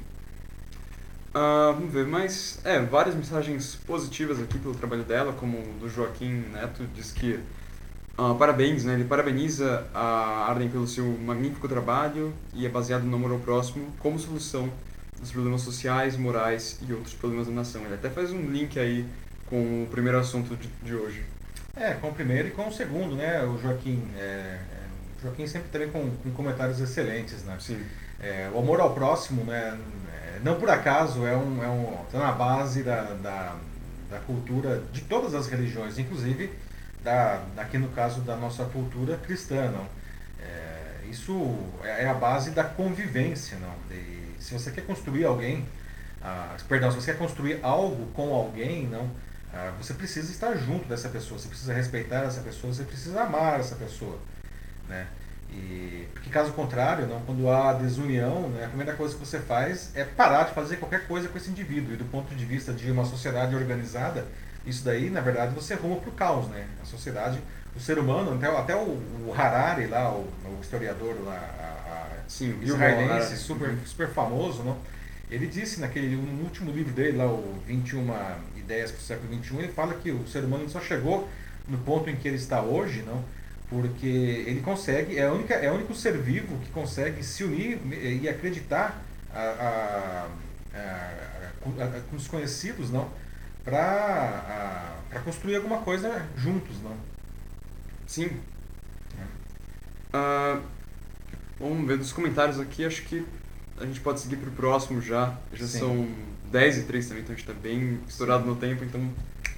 Speaker 2: Uh, vamos ver, mas é, várias mensagens positivas aqui pelo trabalho dela, como do Joaquim Neto, diz que uh, parabéns, né? Ele parabeniza a Arden pelo seu magnífico trabalho e é baseado no amor ao próximo como solução dos problemas sociais, morais e outros problemas da nação. Ele até faz um link aí com o primeiro assunto de, de hoje.
Speaker 1: É, com o primeiro e com o segundo, né? O Joaquim, é, é, Joaquim sempre também com, com comentários excelentes, né?
Speaker 2: Sim.
Speaker 1: É, o amor ao próximo, né? não por acaso é um, é um tá na base da, da, da, cultura de todas as religiões, inclusive da, aqui no caso da nossa cultura cristã, não? É, isso é, é a base da convivência, não? De, se você quer construir alguém, ah, perdão, se você quer construir algo com alguém, não? Ah, você precisa estar junto dessa pessoa, você precisa respeitar essa pessoa, você precisa amar essa pessoa, né? E, porque caso contrário, não, quando há desunião, né, a primeira coisa que você faz é parar de fazer qualquer coisa com esse indivíduo. E do ponto de vista de uma sociedade organizada, isso daí, na verdade, você ruma para o caos. Né? A sociedade, o ser humano, até, até o, o Harari, lá, o, o historiador lá, a, a, Sim, israelense, super, super famoso, não? ele disse naquele no último livro dele, lá, o 21 Ideias para o século XXI, ele fala que o ser humano só chegou no ponto em que ele está hoje, não? Porque ele consegue, é, a única, é o único ser vivo que consegue se unir e acreditar a, a, a, com os conhecidos, não, para construir alguma coisa juntos, não.
Speaker 2: Sim. É. Uh, vamos ver dos comentários aqui, acho que a gente pode seguir para o próximo já. Já Sim. são 10 e 3 também, então a gente está bem estourado no tempo, então...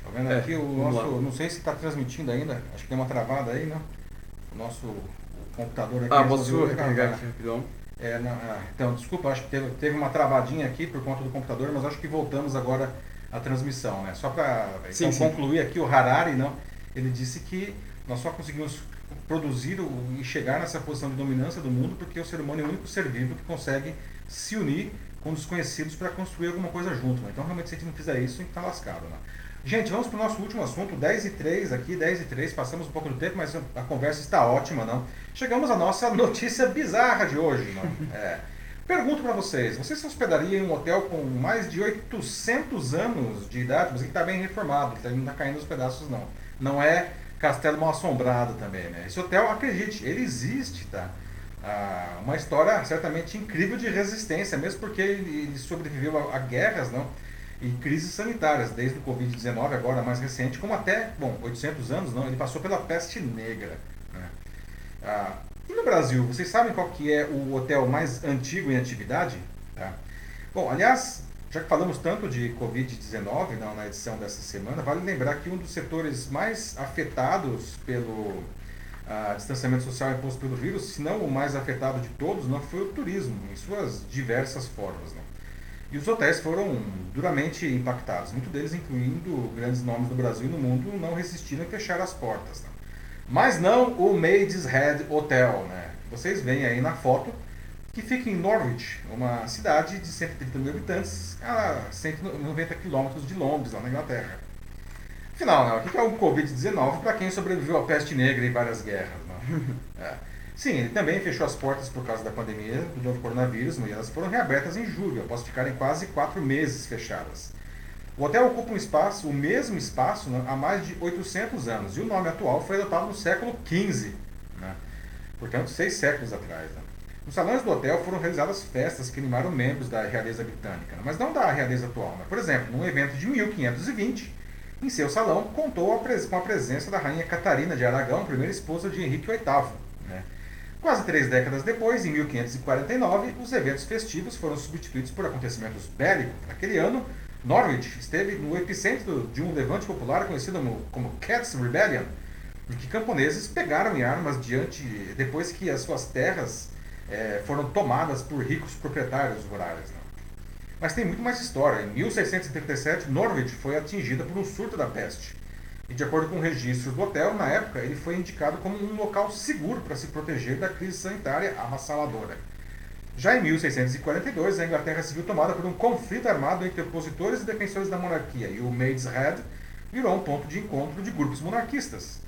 Speaker 1: Tá vendo é, aqui o nosso, não sei se está transmitindo ainda, acho que tem uma travada aí, não? Nosso computador aqui.
Speaker 2: Ah, posso carregar aqui rapidão?
Speaker 1: É, não, ah, então, desculpa, acho que teve, teve uma travadinha aqui por conta do computador, mas acho que voltamos agora à transmissão, né? Só para então, concluir aqui, o Harari, não, ele disse que nós só conseguimos produzir e chegar nessa posição de dominância do mundo porque o ser humano é o único ser vivo que consegue se unir com desconhecidos para construir alguma coisa junto. Né? Então, realmente, se a gente não fizer isso, a gente está lascado. Né? Gente, vamos para o nosso último assunto, 10 e 3 aqui, 10 e 3, passamos um pouco do tempo, mas a conversa está ótima, não? Chegamos à nossa [LAUGHS] notícia bizarra de hoje, não? É. Pergunto para vocês, vocês se hospedariam em um hotel com mais de 800 anos de idade, mas que está bem reformado, que não está caindo os pedaços não. Não é castelo mal assombrado também, né? Esse hotel, acredite, ele existe, tá? Ah, uma história certamente incrível de resistência, mesmo porque ele, ele sobreviveu a, a guerras, não? E crises sanitárias, desde o Covid-19, agora mais recente, como até, bom, 800 anos, não, ele passou pela peste negra. Né? Ah, e no Brasil, vocês sabem qual que é o hotel mais antigo em atividade? Tá? Bom, aliás, já que falamos tanto de Covid-19 na edição dessa semana, vale lembrar que um dos setores mais afetados pelo ah, distanciamento social imposto pelo vírus, se não o mais afetado de todos, não foi o turismo, em suas diversas formas. Né? E os hotéis foram duramente impactados, muitos deles incluindo grandes nomes do Brasil e no mundo, não resistiram a fechar as portas. Né? Mas não o Maid's Head Hotel, né? Vocês veem aí na foto, que fica em Norwich, uma cidade de 130 mil habitantes, a 190 quilômetros de Londres, lá na Inglaterra. Afinal, né, o que é o Covid-19 para quem sobreviveu à peste negra e várias guerras? Né? [LAUGHS] É. Sim, ele também fechou as portas por causa da pandemia do novo coronavírus, e elas foram reabertas em julho, após ficarem quase quatro meses fechadas. O hotel ocupa um espaço, o mesmo espaço, né, há mais de 800 anos, e o nome atual foi adotado no século XV, né? portanto, seis séculos atrás. Né? Nos salões do hotel foram realizadas festas que animaram membros da realeza britânica, né? mas não da realeza atual. Né? Por exemplo, num evento de 1520, em seu salão, contou com a presença da rainha Catarina de Aragão, primeira esposa de Henrique VIII. Quase três décadas depois, em 1549, os eventos festivos foram substituídos por acontecimentos bélicos. Naquele ano, Norwich esteve no epicentro de um levante popular conhecido como Cats Rebellion, em que camponeses pegaram em armas diante depois que as suas terras eh, foram tomadas por ricos proprietários rurais. Né? Mas tem muito mais história. Em 1637, Norwich foi atingida por um surto da peste. E de acordo com o registro do hotel, na época, ele foi indicado como um local seguro para se proteger da crise sanitária avassaladora. Já em 1642, a Inglaterra se viu tomada por um conflito armado entre opositores e defensores da monarquia, e o Maid's Head virou um ponto de encontro de grupos monarquistas.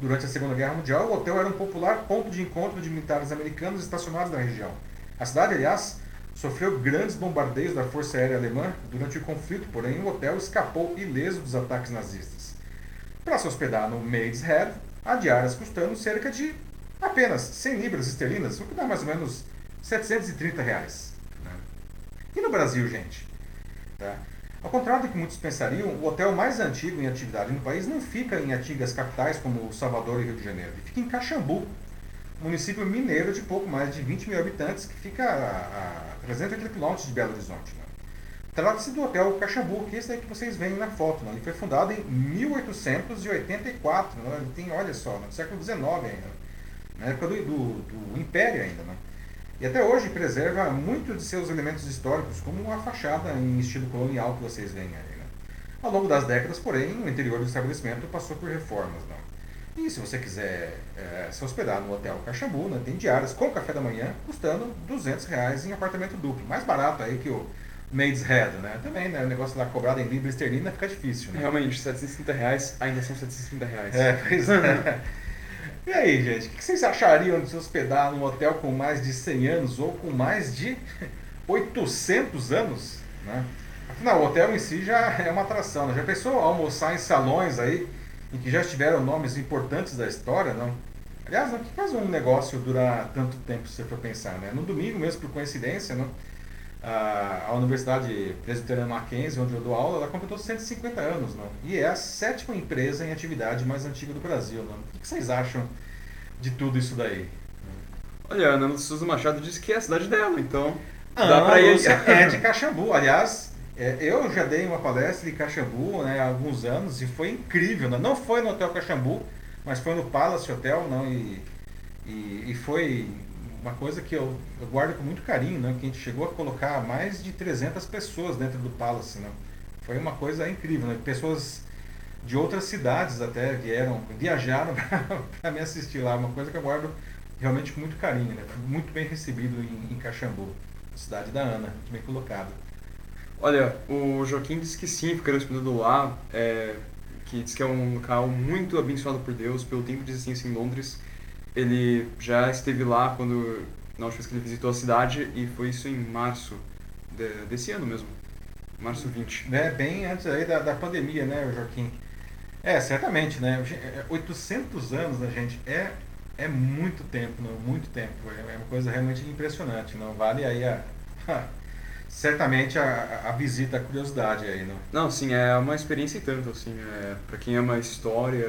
Speaker 1: Durante a Segunda Guerra Mundial, o hotel era um popular ponto de encontro de militares americanos estacionados na região. A cidade, aliás, sofreu grandes bombardeios da Força Aérea Alemã durante o conflito, porém o hotel escapou ileso dos ataques nazistas para se hospedar no Maid's Head, há diárias custando cerca de apenas 100 libras esterlinas, o que dá mais ou menos 730 reais. Né? E no Brasil, gente? Tá? Ao contrário do que muitos pensariam, o hotel mais antigo em atividade no país não fica em antigas capitais como Salvador e Rio de Janeiro, ele fica em Caxambu, município mineiro de pouco mais de 20 mil habitantes, que fica a, a 380 quilômetros de Belo Horizonte. Né? Trata-se do Hotel Caxambu, que é esse aí que vocês veem na foto. Né? Ele foi fundado em 1884, né? ele tem, olha só, no século XIX ainda, na época do, do, do Império ainda. Né? E até hoje preserva muitos de seus elementos históricos, como a fachada em estilo colonial que vocês veem aí. Né? Ao longo das décadas, porém, o interior do estabelecimento passou por reformas. E se você quiser é, se hospedar no Hotel Caxambu, né, tem diárias com café da manhã, custando 200 reais em apartamento duplo. Mais barato aí que o Maid's Head, né? Também, né? O negócio lá cobrado em libra esterlina fica difícil, né?
Speaker 2: Realmente, 750 reais ainda são 750 reais.
Speaker 1: É, pois é. [LAUGHS] e aí, gente, o que vocês achariam de se hospedar num hotel com mais de 100 anos ou com mais de 800 anos, né? Afinal, o hotel em si já é uma atração, né? Já pensou almoçar em salões aí em que já estiveram nomes importantes da história, não? Aliás, o que faz um negócio durar tanto tempo, se você for pensar, né? No domingo mesmo, por coincidência, não? A, Universidade Presbiteriana Mackenzie, onde eu dou aula, ela completou 150 anos, não? e é a sétima empresa em atividade mais antiga do Brasil. Não? O que vocês acham de tudo isso daí?
Speaker 2: Olha, a Ana Souza Machado disse que é a cidade dela, então
Speaker 1: ah, dá para ir. É de [LAUGHS] Caxambu. Aliás, é, eu já dei uma palestra em Caxambu né, há alguns anos e foi incrível. Né? Não foi no Hotel Caxambu, mas foi no Palace Hotel, não, e E, e foi uma coisa que eu, eu, guardo com muito carinho, né? Que a gente chegou a colocar mais de 300 pessoas dentro do Palace, né? Foi uma coisa incrível, né? Pessoas de outras cidades até vieram, viajaram [LAUGHS] para me assistir lá. Uma coisa que eu guardo realmente com muito carinho, né? Muito bem recebido em, em Caxambu, cidade da Ana, bem colocado.
Speaker 2: Olha, o Joaquim disse que sim, ficaram hospedando lá, é, que diz que é um local muito abençoado por Deus, pelo tempo de existência em Londres. Ele já esteve lá quando, na última vez que ele visitou a cidade, e foi isso em março de, desse ano mesmo, março 20.
Speaker 1: É, bem antes aí da, da pandemia, né, Joaquim? É, certamente, né? 800 é, anos, né, gente? É, é muito tempo, não? muito tempo. É uma coisa realmente impressionante, não? Vale aí [LAUGHS] a, certamente a, a visita, a curiosidade aí, não?
Speaker 2: Não, sim, é uma experiência e tanto, assim, é, para quem ama história,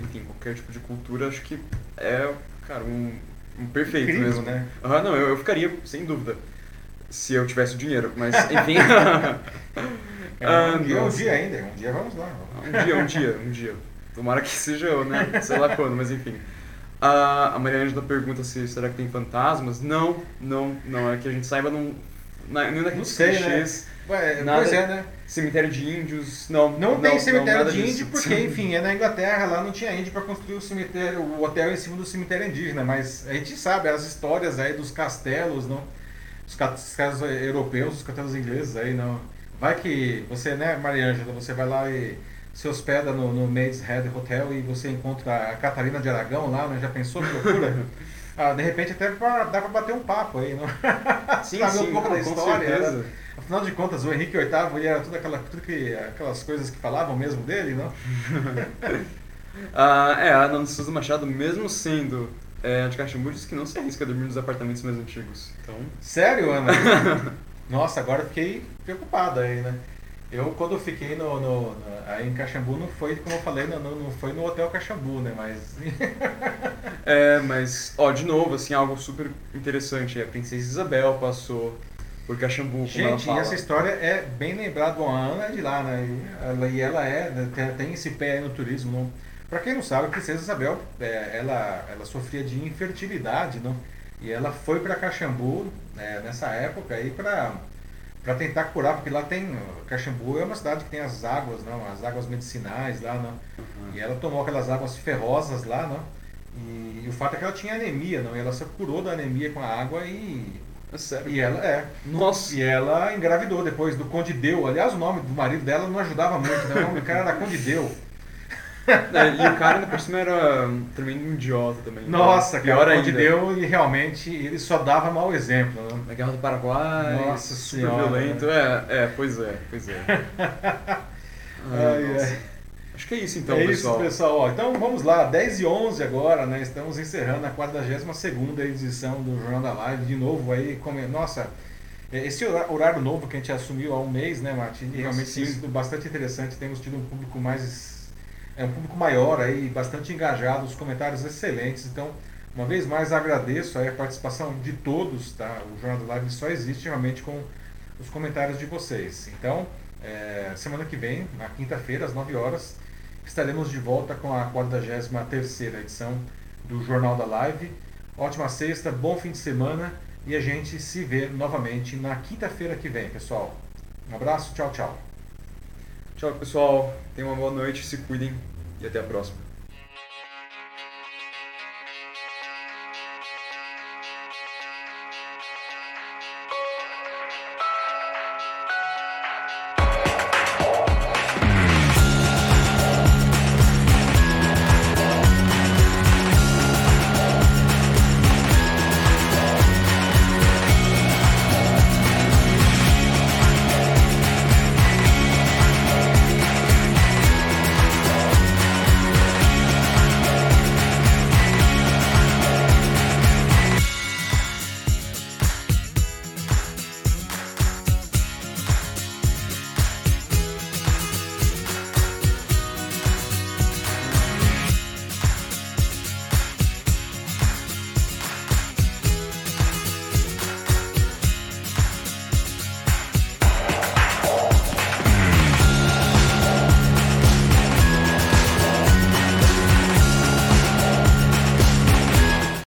Speaker 2: enfim, qualquer tipo de cultura, acho que é, cara, um, um perfeito
Speaker 1: Incrível,
Speaker 2: mesmo.
Speaker 1: né?
Speaker 2: Uhum, não, eu, eu ficaria, sem dúvida, se eu tivesse dinheiro, mas, [LAUGHS] enfim...
Speaker 1: é, um, dia, um dia ainda, um dia vamos lá.
Speaker 2: Um dia, um dia, um dia. Tomara que seja eu, né? Sei lá quando, mas enfim. A, a Maria Ângela pergunta se será que tem fantasmas. Não, não, não. É que a gente saiba, não nenhum daqueles
Speaker 1: sei, né?
Speaker 2: clichês.
Speaker 1: Né?
Speaker 2: Nada,
Speaker 1: pois é, né?
Speaker 2: Cemitério de índios, não.
Speaker 1: Não,
Speaker 2: não
Speaker 1: tem cemitério
Speaker 2: não,
Speaker 1: de índio porque, [LAUGHS] enfim, é na Inglaterra, lá não tinha índio para construir o cemitério, o hotel em cima do cemitério indígena, mas a gente sabe as histórias aí dos castelos, não? Os castelos europeus, os castelos ingleses aí, não. Vai que você, né, Mariângela, você vai lá e se hospeda no, no Maids Head Hotel e você encontra a Catarina de Aragão lá, né? Já pensou que loucura? [LAUGHS] Ah, de repente até pra, dá para bater um papo aí, não?
Speaker 2: Sim, [LAUGHS]
Speaker 1: Saber
Speaker 2: sim,
Speaker 1: um pouco da
Speaker 2: com
Speaker 1: história.
Speaker 2: certeza.
Speaker 1: Né? Afinal de contas, o Henrique VIII ele era tudo, aquela, tudo que, aquelas coisas que falavam mesmo dele, não? [LAUGHS]
Speaker 2: ah, é, a Ana Souza Machado, mesmo sendo é, de Caxambu, disse que não se arrisca a dormir nos apartamentos mais antigos. Então...
Speaker 1: Sério, Ana? [LAUGHS] Nossa, agora fiquei preocupado aí, né? Eu, quando fiquei no, no, no, aí em Caxambu, não foi, como eu falei, não, não foi no Hotel Caxambu, né? Mas... [LAUGHS]
Speaker 2: é, mas, ó, de novo, assim, algo super interessante. A Princesa Isabel passou por Caxambu,
Speaker 1: Gente, essa história é bem lembrada. Bom, a Ana é de lá, né? E ela, e ela é, né, tem, esse pé aí no turismo. Não? Pra quem não sabe, a Princesa Isabel, é, ela, ela sofria de infertilidade, não? E ela foi para Caxambu é, nessa época aí para para tentar curar, porque lá tem. Caxambu é uma cidade que tem as águas, não, as águas medicinais lá, não. Uhum. E ela tomou aquelas águas ferrosas lá, não. E, e, o fato é que ela tinha anemia, não. E ela se curou da anemia com a água e.
Speaker 2: É sério?
Speaker 1: E ela é.
Speaker 2: Nossa!
Speaker 1: E ela engravidou depois do Conde Deu. Aliás, o nome do marido dela não ajudava muito, né? O nome do cara era Conde Deu.
Speaker 2: É, e o cara, por cima, era um tremendo idiota também.
Speaker 1: Né? Nossa, cara, pior ainda. deu e realmente ele só dava mau exemplo. Né?
Speaker 2: Na Guerra do Paraguai,
Speaker 1: Nossa
Speaker 2: super
Speaker 1: senhora,
Speaker 2: violento.
Speaker 1: Né?
Speaker 2: É, é, pois é, pois é.
Speaker 1: ah, [LAUGHS] ai,
Speaker 2: Acho que é isso então,
Speaker 1: é
Speaker 2: pessoal.
Speaker 1: isso, pessoal. Ó, então vamos lá, 10 e 11 agora, né? Estamos encerrando a 42ª edição do Jornal da Live. De novo aí, como... nossa, esse horário novo que a gente assumiu há um mês, né, Martin? Realmente tem sido bastante interessante. Temos tido um público mais é um público maior aí, bastante engajado, os comentários excelentes. Então, uma vez mais agradeço a participação de todos, tá? O Jornal do Live só existe realmente com os comentários de vocês. Então, é, semana que vem, na quinta-feira, às 9 horas, estaremos de volta com a 43 edição do Jornal da Live. Ótima sexta, bom fim de semana e a gente se vê novamente na quinta-feira que vem, pessoal. Um abraço, tchau, tchau.
Speaker 2: Tchau, pessoal. Tenham uma boa noite, se cuidem e até a próxima.